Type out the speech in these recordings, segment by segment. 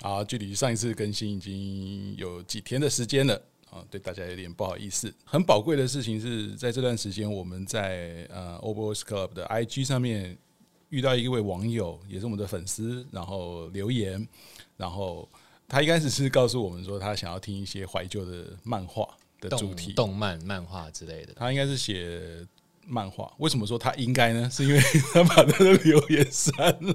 好，距离上一次更新已经有几天的时间了啊，对大家有点不好意思。很宝贵的事情是在这段时间，我们在呃 Overvoice Club 的 IG 上面遇到一位网友，也是我们的粉丝，然后留言，然后他一开始是告诉我们说，他想要听一些怀旧的漫画的主题，动漫、漫画之类的。他应该是写。漫画为什么说他应该呢？是因为他把他的留言删了。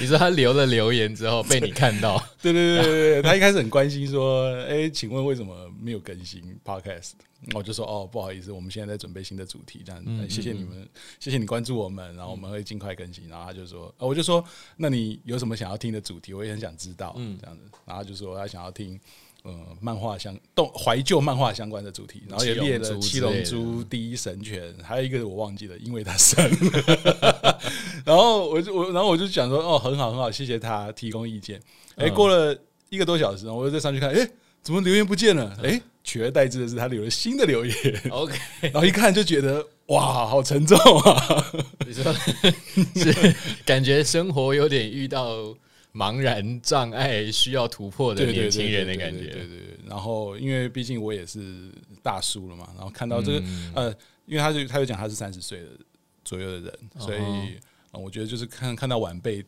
你说他留了留言之后被你看到？对对对对对，他一开始很关心说：“哎，请问为什么没有更新 Podcast？” 我就说：“哦，不好意思，我们现在在准备新的主题，这样谢谢你们，谢谢你关注我们，然后我们会尽快更新。”然后他就说：“我就说，那你有什么想要听的主题？我也很想知道。”嗯，这样子，然后他就说他想要听。呃，漫画相动怀旧漫画相关的主题，然后也列了《七龙珠》《第一神拳》，还有一个我忘记了，因为他删了。然后我就我，然后我就讲说，哦，很好很好，谢谢他提供意见。哎、欸，过了一个多小时，我又再上去看，哎、欸，怎么留言不见了？哎、欸，取而代之的是他留了新的留言。OK，然后一看就觉得，哇，好沉重啊！你说是感觉生活有点遇到。茫然障碍需要突破的年轻人的感觉，对对对。然后，因为毕竟我也是大叔了嘛，然后看到这个，呃，因为他就他就讲他是三十岁的左右的人，所以我觉得就是看看到晚辈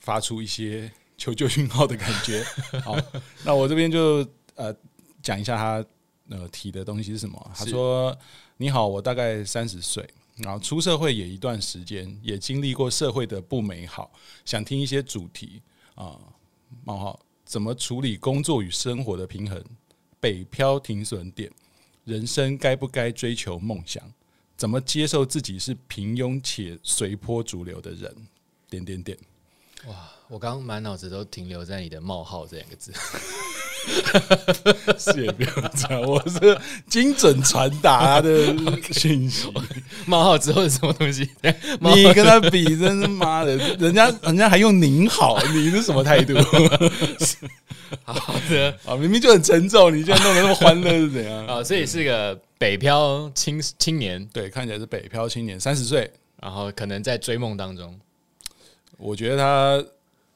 发出一些求救讯号的感觉。好，那我这边就呃讲一下他呃提的东西是什么。他说：“你好，我大概三十岁，然后出社会也一段时间，也经历过社会的不美好，想听一些主题。”啊，冒号，怎么处理工作与生活的平衡？北漂停损点，人生该不该追求梦想？怎么接受自己是平庸且随波逐流的人？点点点。哇，我刚刚满脑子都停留在你的冒号这两个字。是也不用这样，我是精准传达他的讯息。冒号之后是什么东西？你跟他比，真是妈的，人家人家还用您好，你是什么态度？好的啊，明明就很沉重，你现在弄得那么欢乐是怎样？啊，所以是个北漂青青年，对，看起来是北漂青年，三十岁，然后可能在追梦当中。我觉得他。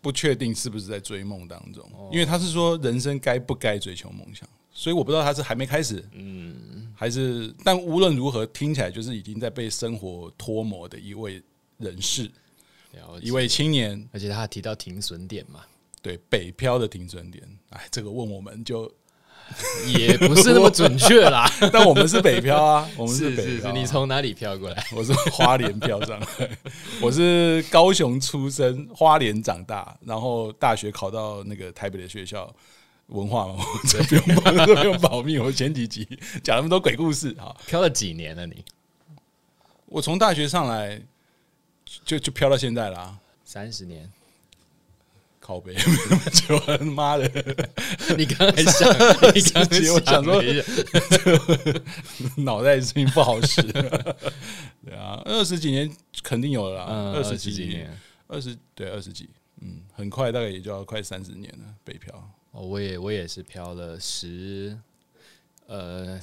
不确定是不是在追梦当中，因为他是说人生该不该追求梦想，所以我不知道他是还没开始，嗯，还是，但无论如何，听起来就是已经在被生活脱模的一位人士，一位青年，而且他提到停损点嘛，对，北漂的停损点，哎，这个问我们就。也不是那么准确啦，但我们是北漂啊，我们是北漂啊。是是是，你从哪里飘过来？我是花莲飘上来，我是高雄出生，花莲长大，然后大学考到那个台北的学校文化嘛，这不用保，这不用保密。我前几集讲那么多鬼故事啊，飘了几年了你？我从大学上来就就飘到现在了，三十年。靠北，没那么久，妈的！你刚才想，你刚才我想说，脑袋声音不好使。对啊，二十几年肯定有了啦，二十几年，二十对二十几，嗯，很快大概也就要快三十年了。北漂，哦，我也我也是漂了十，呃，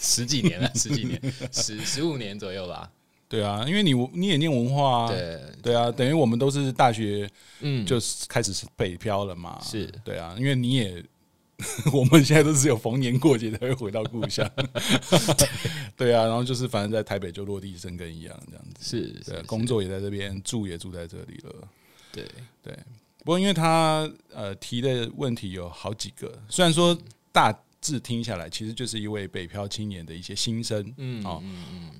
十几年了，十几年，十十五年左右吧。对啊，因为你你也念文化啊，对。对啊，等于我们都是大学，嗯，就开始是北漂了嘛，是。对啊，因为你也，我们现在都是有逢年过节才会回到故乡，对。啊，然后就是反正在台北就落地生根一样这样子，是，对，工作也在这边，住也住在这里了，对。对，不过因为他呃提的问题有好几个，虽然说大。字听下来，其实就是一位北漂青年的一些心声，嗯啊，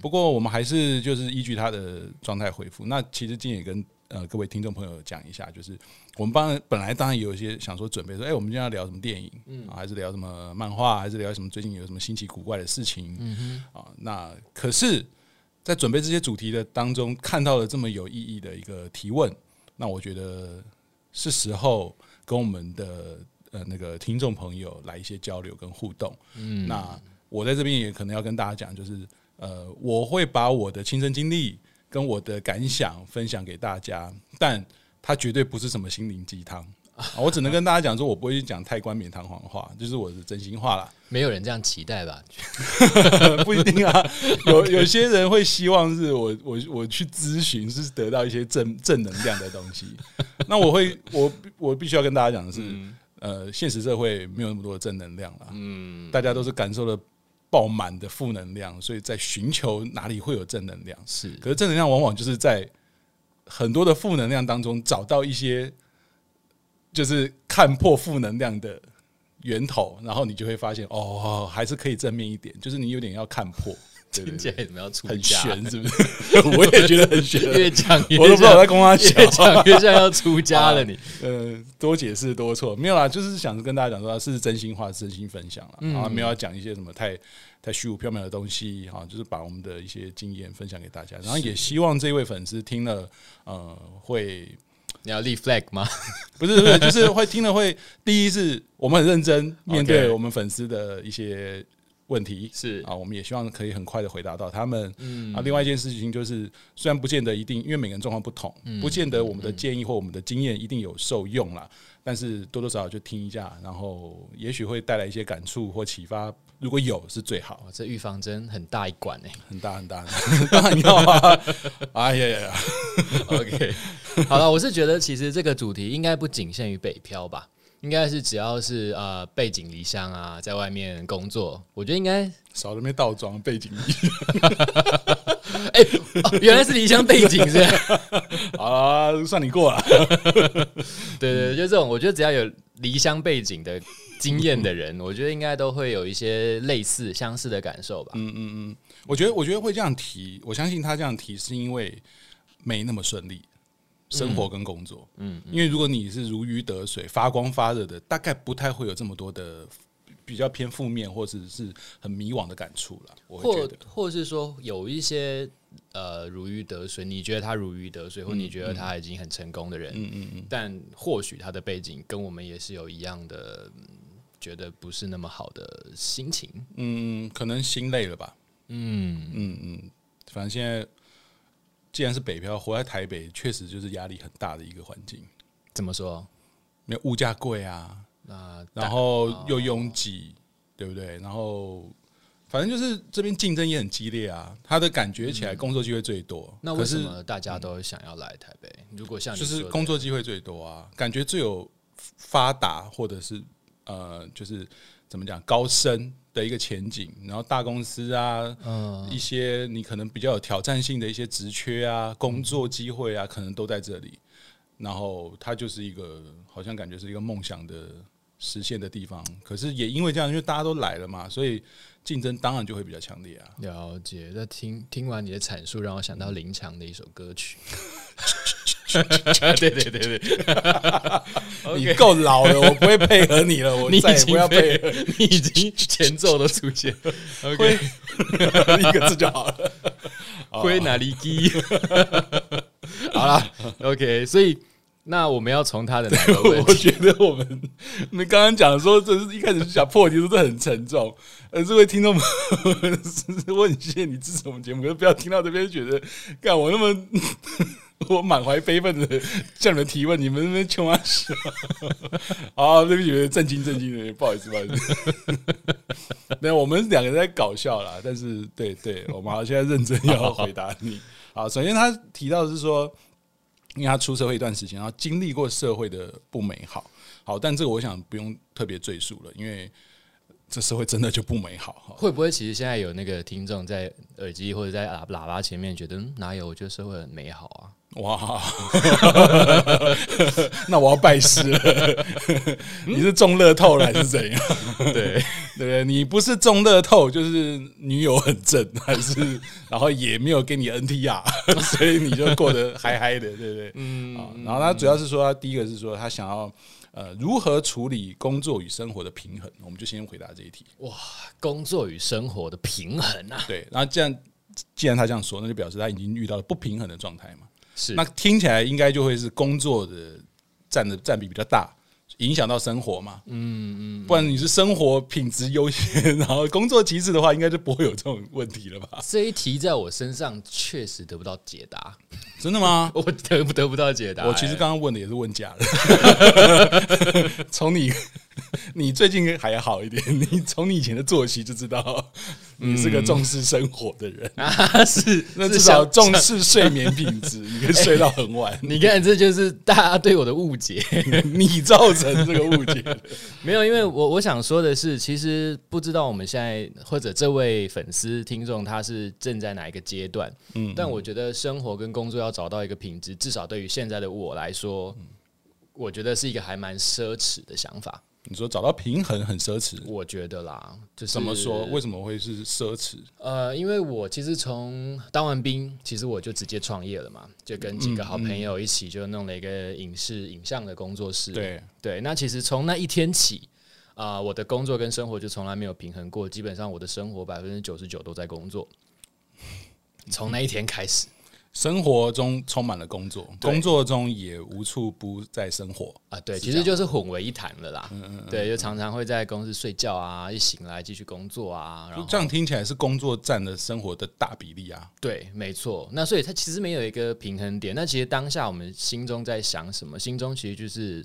不过我们还是就是依据他的状态回复。那其实今天也跟呃各位听众朋友讲一下，就是我们帮本来当然有一些想说准备说，哎，我们今天要聊什么电影，嗯，还是聊什么漫画，还是聊什么最近有什么新奇古怪的事情，啊，那可是，在准备这些主题的当中，看到了这么有意义的一个提问，那我觉得是时候跟我们的。呃，那个听众朋友来一些交流跟互动，嗯，那我在这边也可能要跟大家讲，就是呃，我会把我的亲身经历跟我的感想分享给大家，但它绝对不是什么心灵鸡汤，我只能跟大家讲说，我不会去讲太冠冕堂皇的话，就是我的真心话啦。没有人这样期待吧？不一定啊，有有些人会希望是我我我去咨询，是得到一些正正能量的东西。那我会我我必须要跟大家讲的是，嗯、呃，现实社会没有那么多的正能量了。嗯，大家都是感受了爆满的负能量，所以在寻求哪里会有正能量。是，可是正能量往往就是在很多的负能量当中找到一些。就是看破负能量的源头，然后你就会发现，哦，还是可以正面一点。就是你有点要看破，听起来怎么要出家？很玄是不是？我也觉得很玄。越讲越，我都不知道我在跟他讲，越讲越像要出家了。你，呃，多解释多错，没有啦，就是想跟大家讲说，是真心话，真心分享了，然后没有要讲一些什么太太虚无缥缈的东西，哈，就是把我们的一些经验分享给大家，然后也希望这位粉丝听了，呃，会。你要立 flag 吗？不是，不是，就是会听了会。第一是我们很认真面对我们粉丝的一些问题，是啊，我们也希望可以很快的回答到他们。嗯啊，另外一件事情就是，虽然不见得一定，因为每个人状况不同，不见得我们的建议或我们的经验一定有受用啦。但是多多少少就听一下，然后也许会带来一些感触或启发。如果有是最好。这预防针很大一管呢，很大很大，当然要啊！哎呀呀，OK，好了，我是觉得其实这个主题应该不仅限于北漂吧，应该是只要是呃背井离乡啊，在外面工作，我觉得应该少了没倒装背井离乡。哎、欸哦，原来是离乡背井是吧？啊，算你过了。对，对对，就这种，我觉得只要有离乡背景的经验的人，我觉得应该都会有一些类似相似的感受吧。嗯嗯嗯，我觉得我觉得会这样提，我相信他这样提是因为没那么顺利，生活跟工作。嗯，嗯，因为如果你是如鱼得水、发光发热的，大概不太会有这么多的。比较偏负面，或者是很迷惘的感触了。或或是说有一些呃如鱼得水，你觉得他如鱼得水，或你觉得他已经很成功的人，嗯嗯嗯，但或许他的背景跟我们也是有一样的，觉得不是那么好的心情。嗯，可能心累了吧。嗯嗯嗯，反正现在既然是北漂，活在台北确实就是压力很大的一个环境。怎么说？没有物价贵啊。那然后又拥挤，对不对？然后反正就是这边竞争也很激烈啊。他的感觉起来工作机会最多，那为什么大家都想要来台北？如果像就是工作机会最多啊，感觉最有发达或者是呃，就是怎么讲高升的一个前景。然后大公司啊，嗯，一些你可能比较有挑战性的一些职缺啊，工作机会啊，可能都在这里。然后它就是一个好像感觉是一个梦想的。实现的地方，可是也因为这样，因为大家都来了嘛，所以竞争当然就会比较强烈啊。了解，那听听完你的阐述，让我想到林强的一首歌曲。对对对对，你够老了，我不会配合你了，我再也不要配合，你已经前奏都出现，OK，一个字就好了，灰哪里基？好了，OK，所以。那我们要从他的哪个问题？我觉得我们你们刚刚讲说，这是一开始讲破题，说这很沉重。呃，这位听众们，我很谢谢你支持我们节目，可是不要听到这边觉得，干我那么我满怀悲愤的向你们提问，你们那边穷啊笑。好，对不起，震惊震惊的，不好意思，不好意思。没有，我们两个人在搞笑啦，但是对对，我们好现在认真要回答你。好，首先他提到的是说。因为他出社会一段时间，然后经历过社会的不美好，好，但这个我想不用特别赘述了，因为这社会真的就不美好。会不会其实现在有那个听众在耳机或者在喇喇叭前面觉得，嗯，哪有？我觉得社会很美好啊。哇，那我要拜师了。你是中乐透了还是怎样？对对，你不是中乐透，就是女友很正，还是然后也没有给你 NTR，所以你就过得嗨嗨的，对不对？嗯。然后他主要是说，他第一个是说他想要呃如何处理工作与生活的平衡，我们就先回答这一题。哇，工作与生活的平衡啊！对，然后既然既然他这样说，那就表示他已经遇到了不平衡的状态嘛。是，那听起来应该就会是工作的占的占比比较大，影响到生活嘛，嗯嗯，不然你是生活品质优先，然后工作其次的话，应该就不会有这种问题了吧？这一题在我身上确实得不到解答，真的吗？我得不得不到解答？我其实刚刚问的也是问假的，从你。你最近还好一点，你从你以前的作息就知道，你是个重视生活的人、嗯、啊，是 那至少重视睡眠品质，你可以睡到很晚。你看，这就是大家对我的误解，你造成这个误解。没有，因为我我想说的是，其实不知道我们现在或者这位粉丝听众他是正在哪一个阶段，嗯，嗯，但我觉得生活跟工作要找到一个品质，至少对于现在的我来说，我觉得是一个还蛮奢侈的想法。你说找到平衡很奢侈，我觉得啦，就是怎么说？为什么会是奢侈？呃，因为我其实从当完兵，其实我就直接创业了嘛，就跟几个好朋友一起就弄了一个影视影像的工作室。对对，那其实从那一天起啊，呃，我的工作跟生活就从来没有平衡过，基本上我的生活百分之九十九都在工作。从那一天开始。生活中充满了工作，工作中也无处不在生活啊。对，其实就是混为一谈了啦。嗯嗯，对，就常常会在公司睡觉啊，一醒来继续工作啊。然后这样听起来是工作占了生活的大比例啊。对，没错。那所以它其实没有一个平衡点。那其实当下我们心中在想什么？心中其实就是。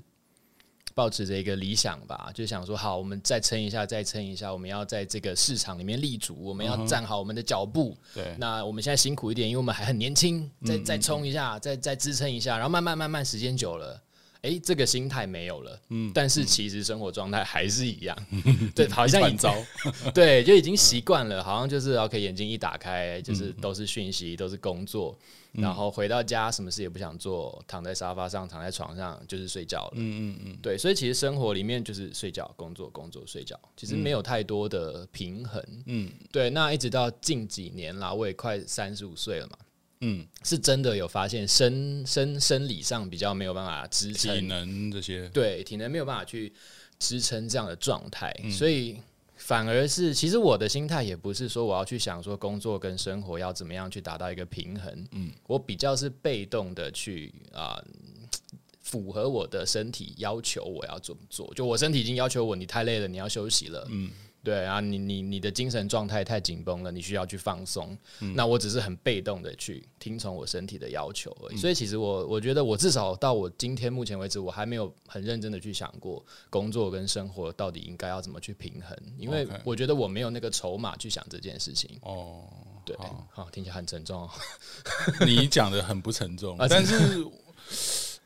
抱持着一个理想吧，就想说好，我们再撑一下，再撑一下，我们要在这个市场里面立足，我们要站好我们的脚步。对，那我们现在辛苦一点，因为我们还很年轻，再再冲一下，再再支撑一下，然后慢慢慢慢，时间久了。哎、欸，这个心态没有了，嗯，但是其实生活状态还是一样，嗯、对，好像已经，对，就已经习惯了，好像就是 OK，眼睛一打开就是都是讯息，都是工作，嗯、然后回到家什么事也不想做，躺在沙发上，躺在床上就是睡觉了，嗯嗯嗯，对，所以其实生活里面就是睡觉、工作、工作、睡觉，其实没有太多的平衡，嗯，对，那一直到近几年啦，我也快三十五岁了嘛。嗯，是真的有发现生生生理上比较没有办法支撑，体能这些，对，体能没有办法去支撑这样的状态，嗯、所以反而是其实我的心态也不是说我要去想说工作跟生活要怎么样去达到一个平衡，嗯，我比较是被动的去啊、呃、符合我的身体要求，我要怎么做，就我身体已经要求我，你太累了，你要休息了，嗯。对啊，你你你的精神状态太紧绷了，你需要去放松。嗯、那我只是很被动的去听从我身体的要求而已。嗯、所以其实我我觉得我至少到我今天目前为止，我还没有很认真的去想过工作跟生活到底应该要怎么去平衡，因为我觉得我没有那个筹码去想这件事情。哦，对，好，好，听起来很沉重。你讲的很不沉重，但是。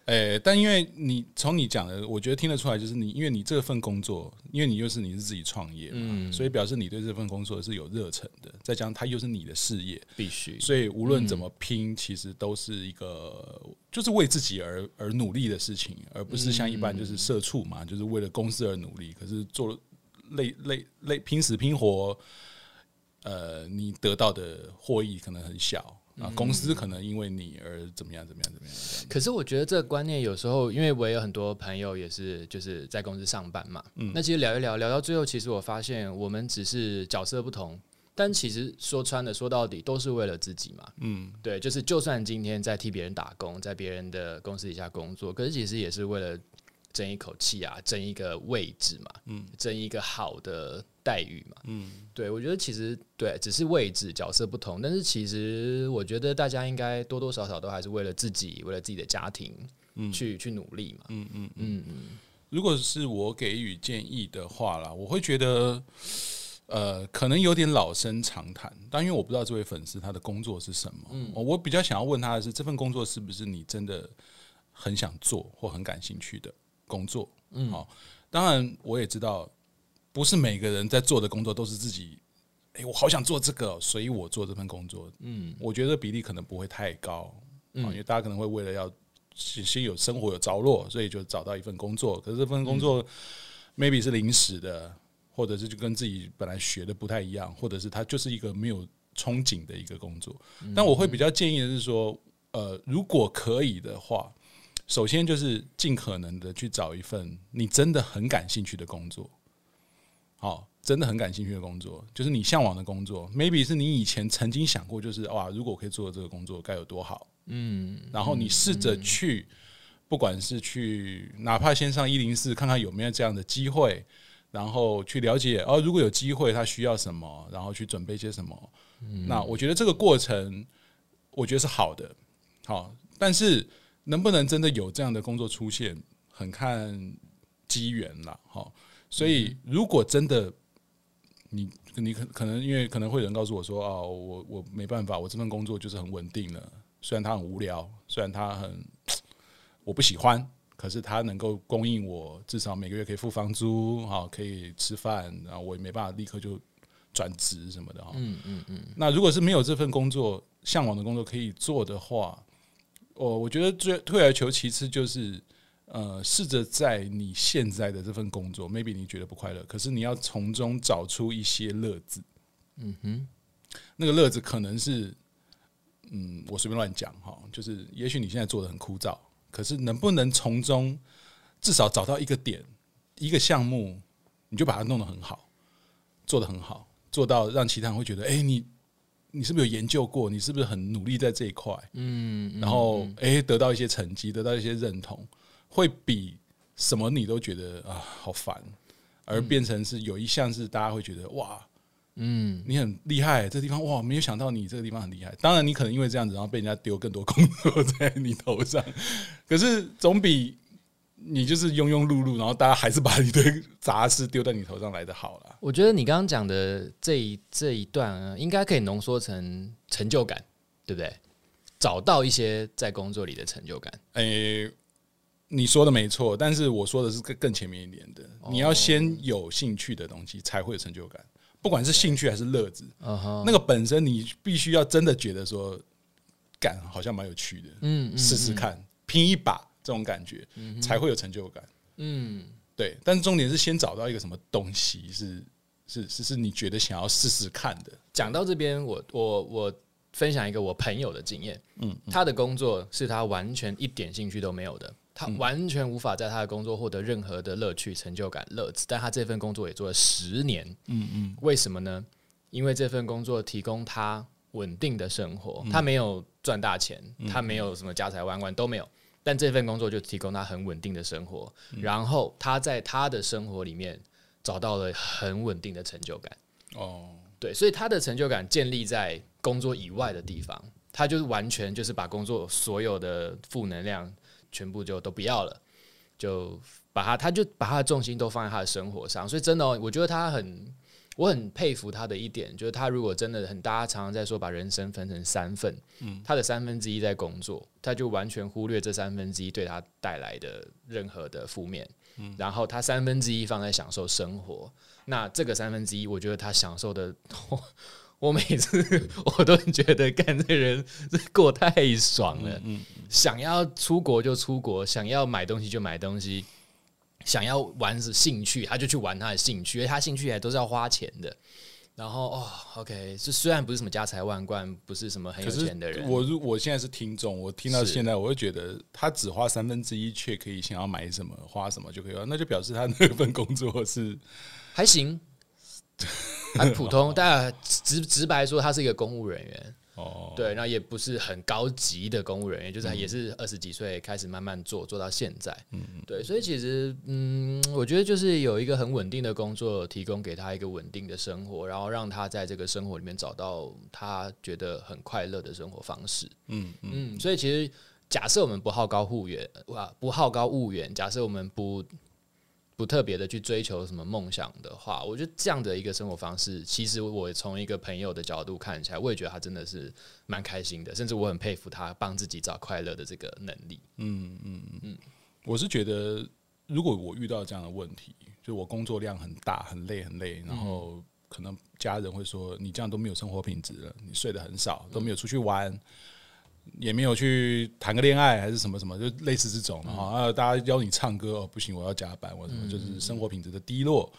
哎、欸，但因为你从你讲的，我觉得听得出来，就是你因为你这份工作，因为你又是你是自己创业嘛，嗯、所以表示你对这份工作是有热忱的。再加上它又是你的事业，必须，所以无论怎么拼，其实都是一个就是为自己而而努力的事情，而不是像一般就是社畜嘛，就是为了公司而努力。可是做了累累累拼死拼活，呃，你得到的获益可能很小。啊，公司可能因为你而怎么样怎么样怎么样。可是我觉得这个观念有时候，因为我也有很多朋友也是就是在公司上班嘛。嗯。那其实聊一聊，聊到最后，其实我发现我们只是角色不同，但其实说穿了，说到底都是为了自己嘛。嗯。对，就是就算今天在替别人打工，在别人的公司底下工作，可是其实也是为了。争一口气啊，争一个位置嘛，嗯，争一个好的待遇嘛，嗯，对，我觉得其实对，只是位置角色不同，但是其实我觉得大家应该多多少少都还是为了自己，为了自己的家庭，嗯，去去努力嘛，嗯嗯嗯。嗯。如果是我给予建议的话啦，我会觉得，呃，可能有点老生常谈，但因为我不知道这位粉丝他的工作是什么，嗯，我比较想要问他的是，这份工作是不是你真的很想做或很感兴趣的？工作，嗯，好，当然我也知道，不是每个人在做的工作都是自己，哎、欸，我好想做这个，所以我做这份工作，嗯，我觉得比例可能不会太高，嗯，因为大家可能会为了要先有生活有着落，所以就找到一份工作，可是这份工作 maybe 是临时的，或者是就跟自己本来学的不太一样，或者是他就是一个没有憧憬的一个工作，但我会比较建议的是说，呃，如果可以的话。首先就是尽可能的去找一份你真的很感兴趣的工作，好，真的很感兴趣的工作，就是你向往的工作。Maybe 是你以前曾经想过，就是哇，如果我可以做这个工作该有多好，嗯。然后你试着去不管是去哪怕先上一零四看看有没有这样的机会，然后去了解哦，如果有机会他需要什么，然后去准备些什么。嗯、那我觉得这个过程，我觉得是好的，好，但是能不能真的有这样的工作出现，很看机缘了，哈。所以如果真的你你可可能因为可能会有人告诉我说啊，我我没办法，我这份工作就是很稳定了，虽然它很无聊，虽然它很。我不喜欢，可是它能够供应我至少每个月可以付房租，哈，可以吃饭，然后我也没办法立刻就转职什么的，哈。嗯嗯嗯。那如果是没有这份工作，向往的工作可以做的话，我我觉得最退而求其次就是，呃，试着在你现在的这份工作，maybe 你觉得不快乐，可是你要从中找出一些乐子。嗯哼，那个乐子可能是，嗯，我随便乱讲哈，就是也许你现在做的很枯燥。可是能不能从中至少找到一个点，一个项目，你就把它弄得很好，做得很好，做到让其他人会觉得，哎，你你是不是有研究过？你是不是很努力在这一块？嗯，然后哎，得到一些成绩，得到一些认同，会比什么你都觉得啊好烦，而变成是有一项是大家会觉得哇。嗯，你很厉害，这地方哇，没有想到你这个地方很厉害。当然，你可能因为这样子，然后被人家丢更多工作在你头上。可是总比你就是庸庸碌碌，然后大家还是把一堆杂事丢在你头上来的好了。我觉得你刚刚讲的这一这一段，应该可以浓缩成成就感，对不对？找到一些在工作里的成就感。诶，你说的没错，但是我说的是更更前面一点的，你要先有兴趣的东西，才会有成就感。不管是兴趣还是乐子，uh. 那个本身你必须要真的觉得说，感好像蛮有趣的，嗯，试试看，拼一把这种感觉，嗯、才会有成就感，嗯，对。但是重点是先找到一个什么东西是是是是你觉得想要试试看的。讲到这边，我我我分享一个我朋友的经验，嗯，嗯，他的工作是他完全一点兴趣都没有的。他完全无法在他的工作获得任何的乐趣、成就感、乐子，但他这份工作也做了十年。嗯嗯，为什么呢？因为这份工作提供他稳定的生活，他没有赚大钱，他没有什么家财万贯都没有，但这份工作就提供他很稳定的生活。然后他在他的生活里面找到了很稳定的成就感。哦，对，所以他的成就感建立在工作以外的地方，他就是完全就是把工作所有的负能量。全部就都不要了，就把他，他就把他的重心都放在他的生活上。所以真的，我觉得他很，我很佩服他的一点，就是他如果真的很，大家常常在说把人生分成三份，嗯，他的三分之一在工作，他就完全忽略这三分之一对他带来的任何的负面，嗯，然后他三分之一放在享受生活，那这个三分之一，我觉得他享受的。我每次 我都觉得干这人 过太爽了，嗯，想要出国就出国，想要买东西就买东西，想要玩是兴趣，他就去玩他的兴趣，因为他兴趣还都是要花钱的。然后哦，OK，这虽然不是什么家财万贯，不是什么很有钱的人，我如我现在是听众，我听到现在，我就觉得他只花三分之一，却可以想要买什么花什么就可以了，那就表示他那份工作是还行。很普通，但直直白说，他是一个公务人员。哦，对，那也不是很高级的公务人员，就是也是二十几岁开始慢慢做，做到现在。嗯，对，所以其实，嗯，我觉得就是有一个很稳定的工作，提供给他一个稳定的生活，然后让他在这个生活里面找到他觉得很快乐的生活方式。嗯嗯，所以其实假设我们不好高骛远，哇，不好高骛远，假设我们不。不特别的去追求什么梦想的话，我觉得这样的一个生活方式，其实我从一个朋友的角度看起来，我也觉得他真的是蛮开心的，甚至我很佩服他帮自己找快乐的这个能力。嗯嗯嗯，我是觉得，如果我遇到这样的问题，就我工作量很大，很累很累，然后可能家人会说你这样都没有生活品质了，你睡得很少，都没有出去玩。也没有去谈个恋爱还是什么什么，就类似这种的哈。啊，大家邀你唱歌哦，不行，我要加班，我什么，就是生活品质的低落。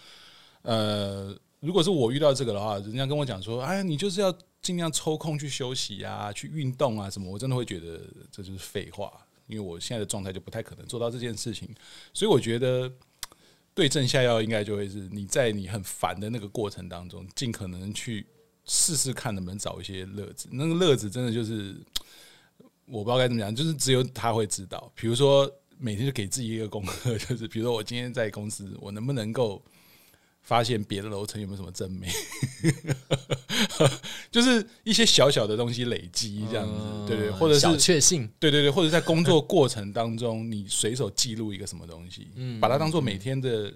呃，如果是我遇到这个的话，人家跟我讲说，哎，你就是要尽量抽空去休息啊，去运动啊什么，我真的会觉得这就是废话，因为我现在的状态就不太可能做到这件事情。所以我觉得对症下药应该就会是你在你很烦的那个过程当中，尽可能去试试看能不能找一些乐子。那个乐子真的就是。我不知道该怎么讲，就是只有他会知道。比如说，每天就给自己一个功课，就是比如说我今天在公司，我能不能够发现别的楼层有没有什么真美，就是一些小小的东西累积这样子，对对，或者是小确幸，对对对，或者在工作过程当中，你随手记录一个什么东西，把它当做每天的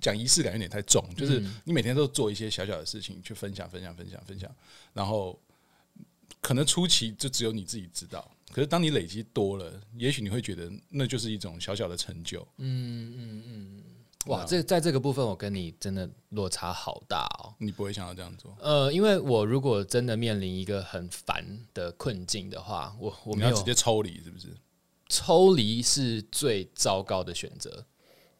讲仪式感有点太重，就是你每天都做一些小小的事情去分享分享分享分享，然后可能初期就只有你自己知道。可是，当你累积多了，也许你会觉得那就是一种小小的成就。嗯嗯嗯，哇，这在这个部分，我跟你真的落差好大哦。你不会想要这样做？呃，因为我如果真的面临一个很烦的困境的话，我我们要直接抽离，是不是？抽离是最糟糕的选择。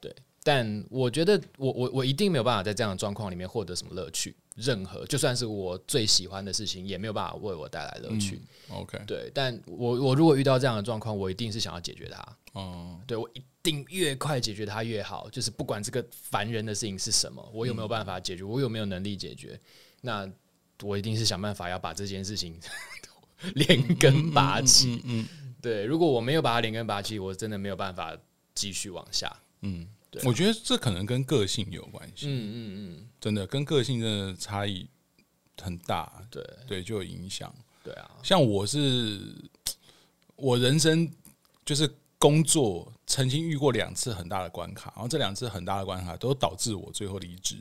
对，但我觉得我我我一定没有办法在这样的状况里面获得什么乐趣。任何就算是我最喜欢的事情，也没有办法为我带来乐趣。嗯、OK，对，但我我如果遇到这样的状况，我一定是想要解决它。哦、嗯，对我一定越快解决它越好。就是不管这个烦人的事情是什么，我有没有办法解决，嗯、我有没有能力解决，那我一定是想办法要把这件事情 连根拔起。嗯，对，如果我没有把它连根拔起，我真的没有办法继续往下。嗯。对我觉得这可能跟个性有关系，嗯嗯嗯，真的跟个性真的差异很大，对对，就有影响，对啊。像我是，我人生就是工作曾经遇过两次很大的关卡，然后这两次很大的关卡都导致我最后离职。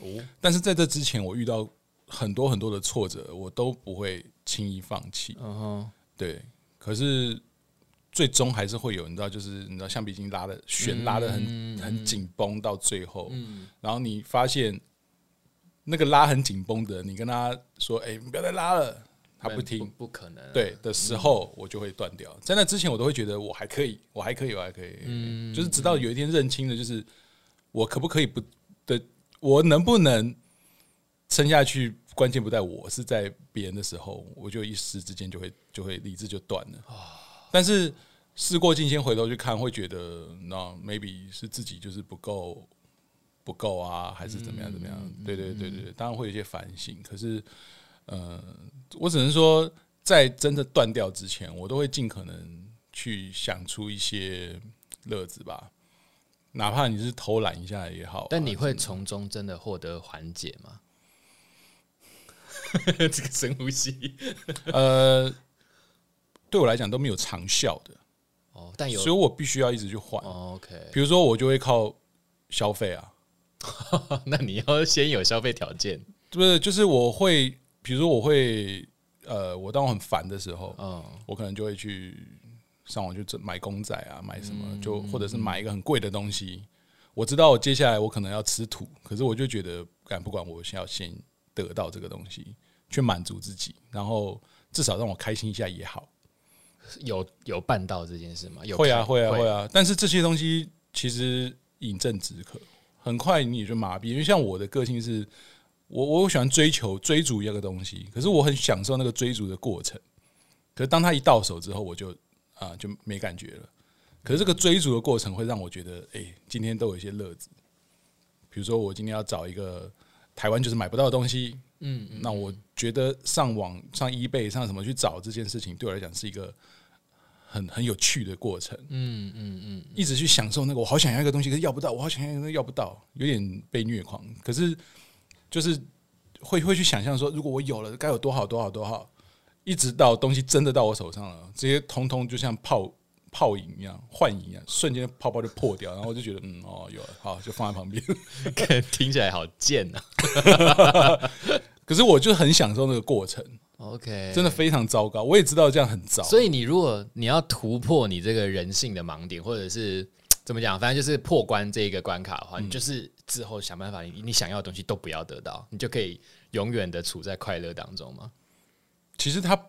哦，但是在这之前，我遇到很多很多的挫折，我都不会轻易放弃。嗯哼，对，可是。最终还是会有，你知道，就是你知道，橡皮筋拉的弦拉的很、嗯、很紧绷，到最后，嗯、然后你发现那个拉很紧绷的，你跟他说：“哎、欸，你不要再拉了。”他不听，不，不可能。对的时候，我就会断掉。嗯、在那之前，我都会觉得我还可以，我还可以，我还可以。嗯，就是直到有一天认清了，就是我可不可以不的，我能不能撑下去？关键不在我，是在别人的时候，我就一时之间就会就会理智就断了。但是事过境迁，回头去看，会觉得那 maybe 是自己就是不够不够啊，还是怎么样怎么样？对对对对，当然会有一些反省。可是，呃，我只能说，在真的断掉之前，我都会尽可能去想出一些乐子吧，哪怕你是偷懒一下也好。但你会从中真的获得缓解吗？这个深呼吸，呃。对我来讲都没有长效的哦，但有，所以我必须要一直去换。OK，比如说我就会靠消费啊，那你要先有消费条件，不是？就是我会，比如说我会，呃，我当我很烦的时候，嗯，我可能就会去上网去买公仔啊，买什么，就或者是买一个很贵的东西。我知道我接下来我可能要吃土，可是我就觉得，敢不管我先要先得到这个东西，去满足自己，然后至少让我开心一下也好。有有办到这件事吗？有会啊会啊会啊！但是这些东西其实饮鸩止渴，很快你也就麻痹。因为像我的个性是，我我喜欢追求追逐一个东西，可是我很享受那个追逐的过程。可是当他一到手之后，我就啊就没感觉了。可是这个追逐的过程会让我觉得，哎，今天都有一些乐子。比如说我今天要找一个台湾就是买不到的东西，嗯，那我觉得上网上 eBay 上什么去找这件事情，对我来讲是一个。很很有趣的过程，嗯嗯嗯，一直去享受那个，我好想要一个东西，可是要不到，我好想要一个东西要不到，有点被虐狂。可是就是会会去想象说，如果我有了，该有多好多好多好，一直到东西真的到我手上了，这些通通就像泡泡影一样，幻影一样，瞬间泡泡就破掉，然后我就觉得，嗯哦，有了，好，就放在旁边，听起来好贱啊！可是我就很享受那个过程。OK，真的非常糟糕。我也知道这样很糟。所以你如果你要突破你这个人性的盲点，或者是 怎么讲，反正就是破关这一个关卡的话，嗯、你就是之后想办法，你你想要的东西都不要得到，你就可以永远的处在快乐当中吗？其实他。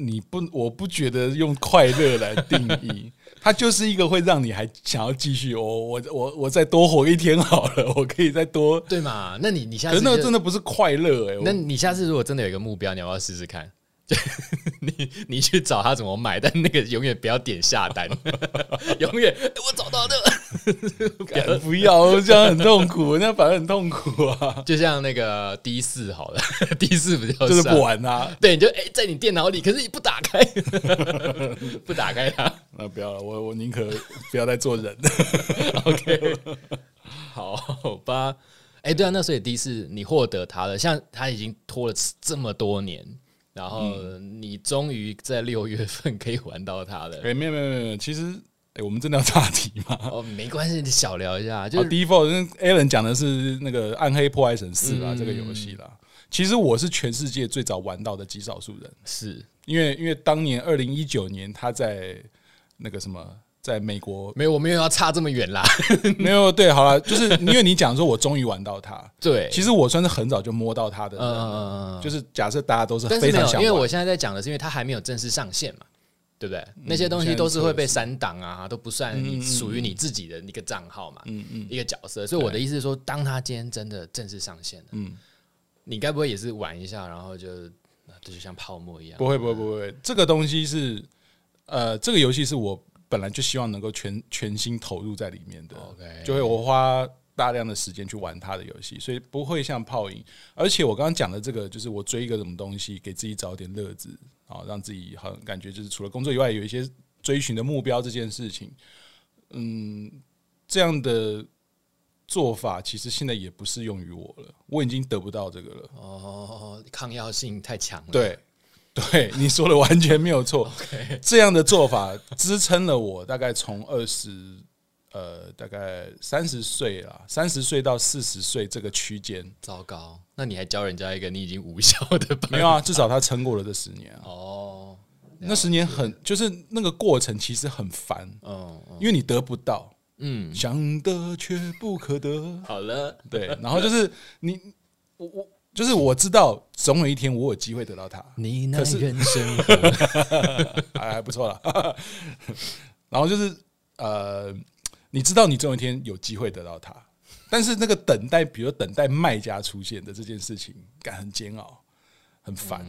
你不，我不觉得用快乐来定义，它就是一个会让你还想要继续。我我我我再多活一天好了，我可以再多对嘛？那你你下次可是那个真的不是快乐哎、欸。那你下次如果真的有一个目标，你要不要试试看？你你去找他怎么买，但那个永远不要点下单，永远、欸、我找到了，不要 这样很痛苦，那反而很痛苦啊。就像那个 D 四好了，D 四比较就是不玩啊。对，你就哎、欸、在你电脑里，可是你不打开，不打开它。那不要了，我我宁可不要再做人。OK，好吧。哎、欸，对啊，那所以第一次你获得它了，像他已经拖了这么多年，然后你终于在六月份可以玩到它了。哎、欸，没有没有没有，其实哎、欸，我们真的要岔题吗？哦，没关系，你小聊一下。就是 Default，因为 Alan 讲的是那个《暗黑破坏神四》啦，这个游戏啦。其实我是全世界最早玩到的极少数人，是因为因为当年二零一九年他在那个什么。在美国没有，我没有要差这么远啦。没有，对，好了，就是因为你讲说，我终于玩到它。对，其实我算是很早就摸到它的。嗯，就是假设大家都是非常想，因为我现在在讲的是，因为它还没有正式上线嘛，对不对？那些东西都是会被删档啊，都不算你属于你自己的一个账号嘛，嗯嗯，一个角色。所以我的意思是说，当他今天真的正式上线了，嗯，你该不会也是玩一下，然后就就像泡沫一样？不会，不会，不会。这个东西是，呃，这个游戏是我。本来就希望能够全全心投入在里面的.就会我花大量的时间去玩他的游戏，所以不会像泡影。而且我刚刚讲的这个，就是我追一个什么东西，给自己找点乐子，啊，让自己好像感觉就是除了工作以外，有一些追寻的目标这件事情。嗯，这样的做法其实现在也不适用于我了，我已经得不到这个了。哦，抗药性太强了。对。对你说的完全没有错，这样的做法支撑了我大概从二十呃大概三十岁啦，三十岁到四十岁这个区间。糟糕，那你还教人家一个你已经无效的办法？没有啊，至少他撑过了这十年啊。哦，那十年很就是那个过程其实很烦，嗯，因为你得不到，嗯，想得却不可得。好了，对，然后就是你我我。就是我知道总有一天我有机会得到他，你那人生 还不错了。然后就是呃，你知道你总有一天有机会得到它，但是那个等待，比如等待卖家出现的这件事情，感很煎熬，很烦。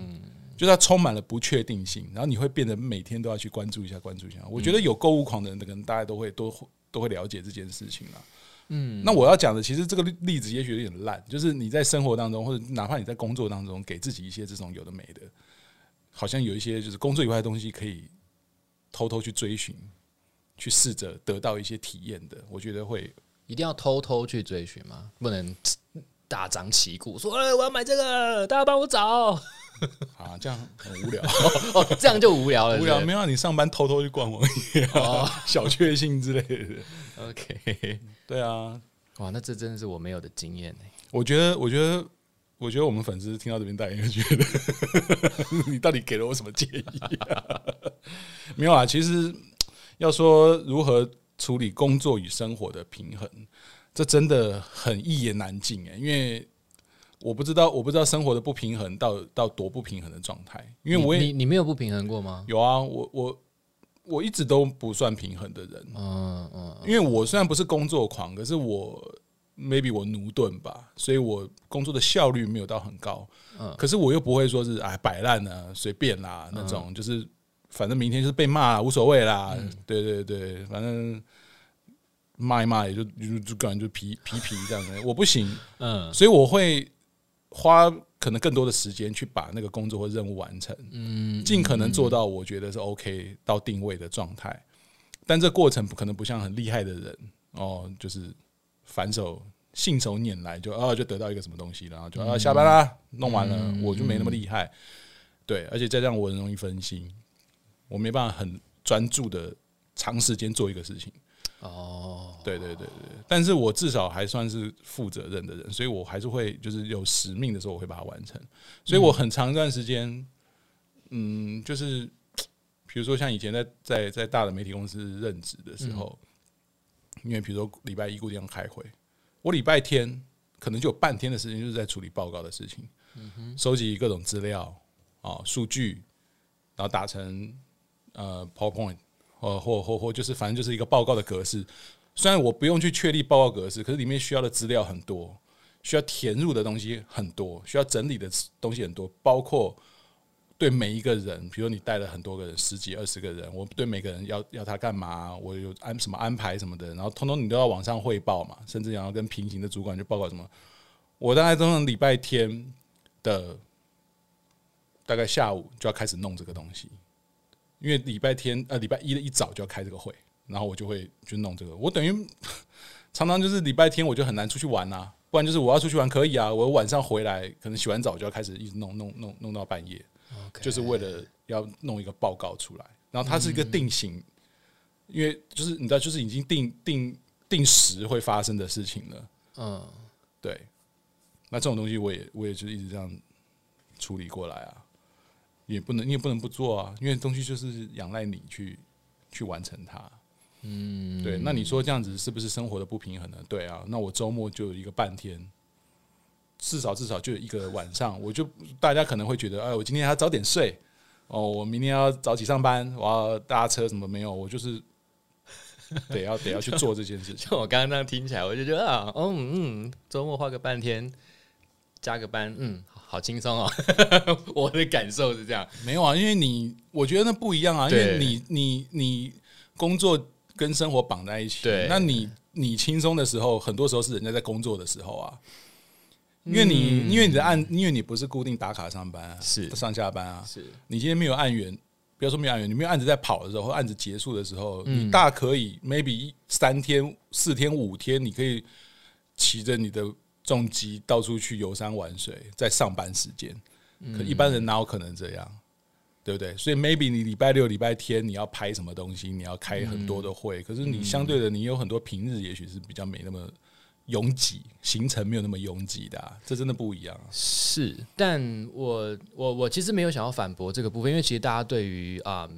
就它充满了不确定性，然后你会变得每天都要去关注一下，关注一下。我觉得有购物狂的人，可能大家都会都都会了解这件事情啦。嗯，那我要讲的其实这个例子也许有点烂，就是你在生活当中，或者哪怕你在工作当中，给自己一些这种有的没的，好像有一些就是工作以外的东西可以偷偷去追寻，去试着得到一些体验的，我觉得会一定要偷偷去追寻吗？不能大张旗鼓说，哎，我要买这个，大家帮我找 啊，这样很无聊 哦，这样就无聊了，无聊没有你上班偷偷去逛网页，哦，小确幸之类的。OK。对啊，哇，那这真的是我没有的经验呢。我觉得，我觉得，我觉得我们粉丝听到这边，大家觉得你到底给了我什么建议啊？没有啊，其实要说如何处理工作与生活的平衡，这真的很一言难尽哎。因为我不知道，我不知道生活的不平衡到到多不平衡的状态。因为我也你你没有不平衡过吗？有啊，我我。我一直都不算平衡的人，嗯嗯，因为我虽然不是工作狂，可是我 maybe 我奴钝吧，所以我工作的效率没有到很高，嗯，可是我又不会说是哎摆烂啊，随便啦那种，就是反正明天就是被骂无所谓啦，对对对，反正骂一骂也就就就感觉就皮皮皮这样的，我不行，嗯，所以我会花。可能更多的时间去把那个工作或任务完成，嗯，尽可能做到我觉得是 OK 到定位的状态，但这过程不可能不像很厉害的人哦，就是反手信手拈来就啊就得到一个什么东西，然后就啊下班啦，弄完了我就没那么厉害，对，而且再这样我很容易分心，我没办法很专注的长时间做一个事情。哦，对对对对，但是我至少还算是负责任的人，所以我还是会就是有使命的时候，我会把它完成。所以我很长一段时间，嗯，就是比如说像以前在在在大的媒体公司任职的时候，因为比如说礼拜一固定要开会，我礼拜天可能就有半天的时间就是在处理报告的事情，收集各种资料啊数据，然后打成呃 PowerPoint。呃，或或或就是，反正就是一个报告的格式。虽然我不用去确立报告格式，可是里面需要的资料很多，需要填入的东西很多，需要整理的东西很多。包括对每一个人，比如你带了很多个人，十几二十个人，我对每个人要要他干嘛，我有安什么安排什么的，然后通通你都要往上汇报嘛，甚至要跟平行的主管去报告什么。我大概都是礼拜天的大概下午就要开始弄这个东西。因为礼拜天呃礼拜一的一早就要开这个会，然后我就会去弄这个。我等于常常就是礼拜天我就很难出去玩啊，不然就是我要出去玩可以啊，我晚上回来可能洗完澡就要开始一直弄弄弄弄到半夜.就是为了要弄一个报告出来。然后它是一个定型，嗯、因为就是你知道，就是已经定定定时会发生的事情了。嗯，对。那这种东西我也我也就一直这样处理过来啊。也不能，你也不能不做啊，因为东西就是仰赖你去去完成它。嗯，对。那你说这样子是不是生活的不平衡呢？对啊。那我周末就有一个半天，至少至少就有一个晚上，我就大家可能会觉得，哎，我今天要早点睡哦，我明天要早起上班，我要搭车什么没有？我就是得要得要去做这件事情。像我刚刚那样听起来，我就觉得啊，嗯嗯，周末花个半天，加个班，嗯。好轻松哦，我的感受是这样。没有啊，因为你我觉得那不一样啊，因为你你你工作跟生活绑在一起。对，那你你轻松的时候，很多时候是人家在工作的时候啊。因为你因为你的案，因为你不是固定打卡上班，是上下班啊。是你今天没有案源，不要说没有案源，你没有案子在跑的时候，或案子结束的时候，你大可以 maybe 三天、四天、五天，你可以骑着你的。重机到处去游山玩水，在上班时间，可一般人哪有可能这样，对不对？所以 maybe 你礼拜六、礼拜天你要拍什么东西，你要开很多的会，可是你相对的，你有很多平日，也许是比较没那么拥挤，行程没有那么拥挤的啊，这真的不一样啊。是，但我我我其实没有想要反驳这个部分，因为其实大家对于啊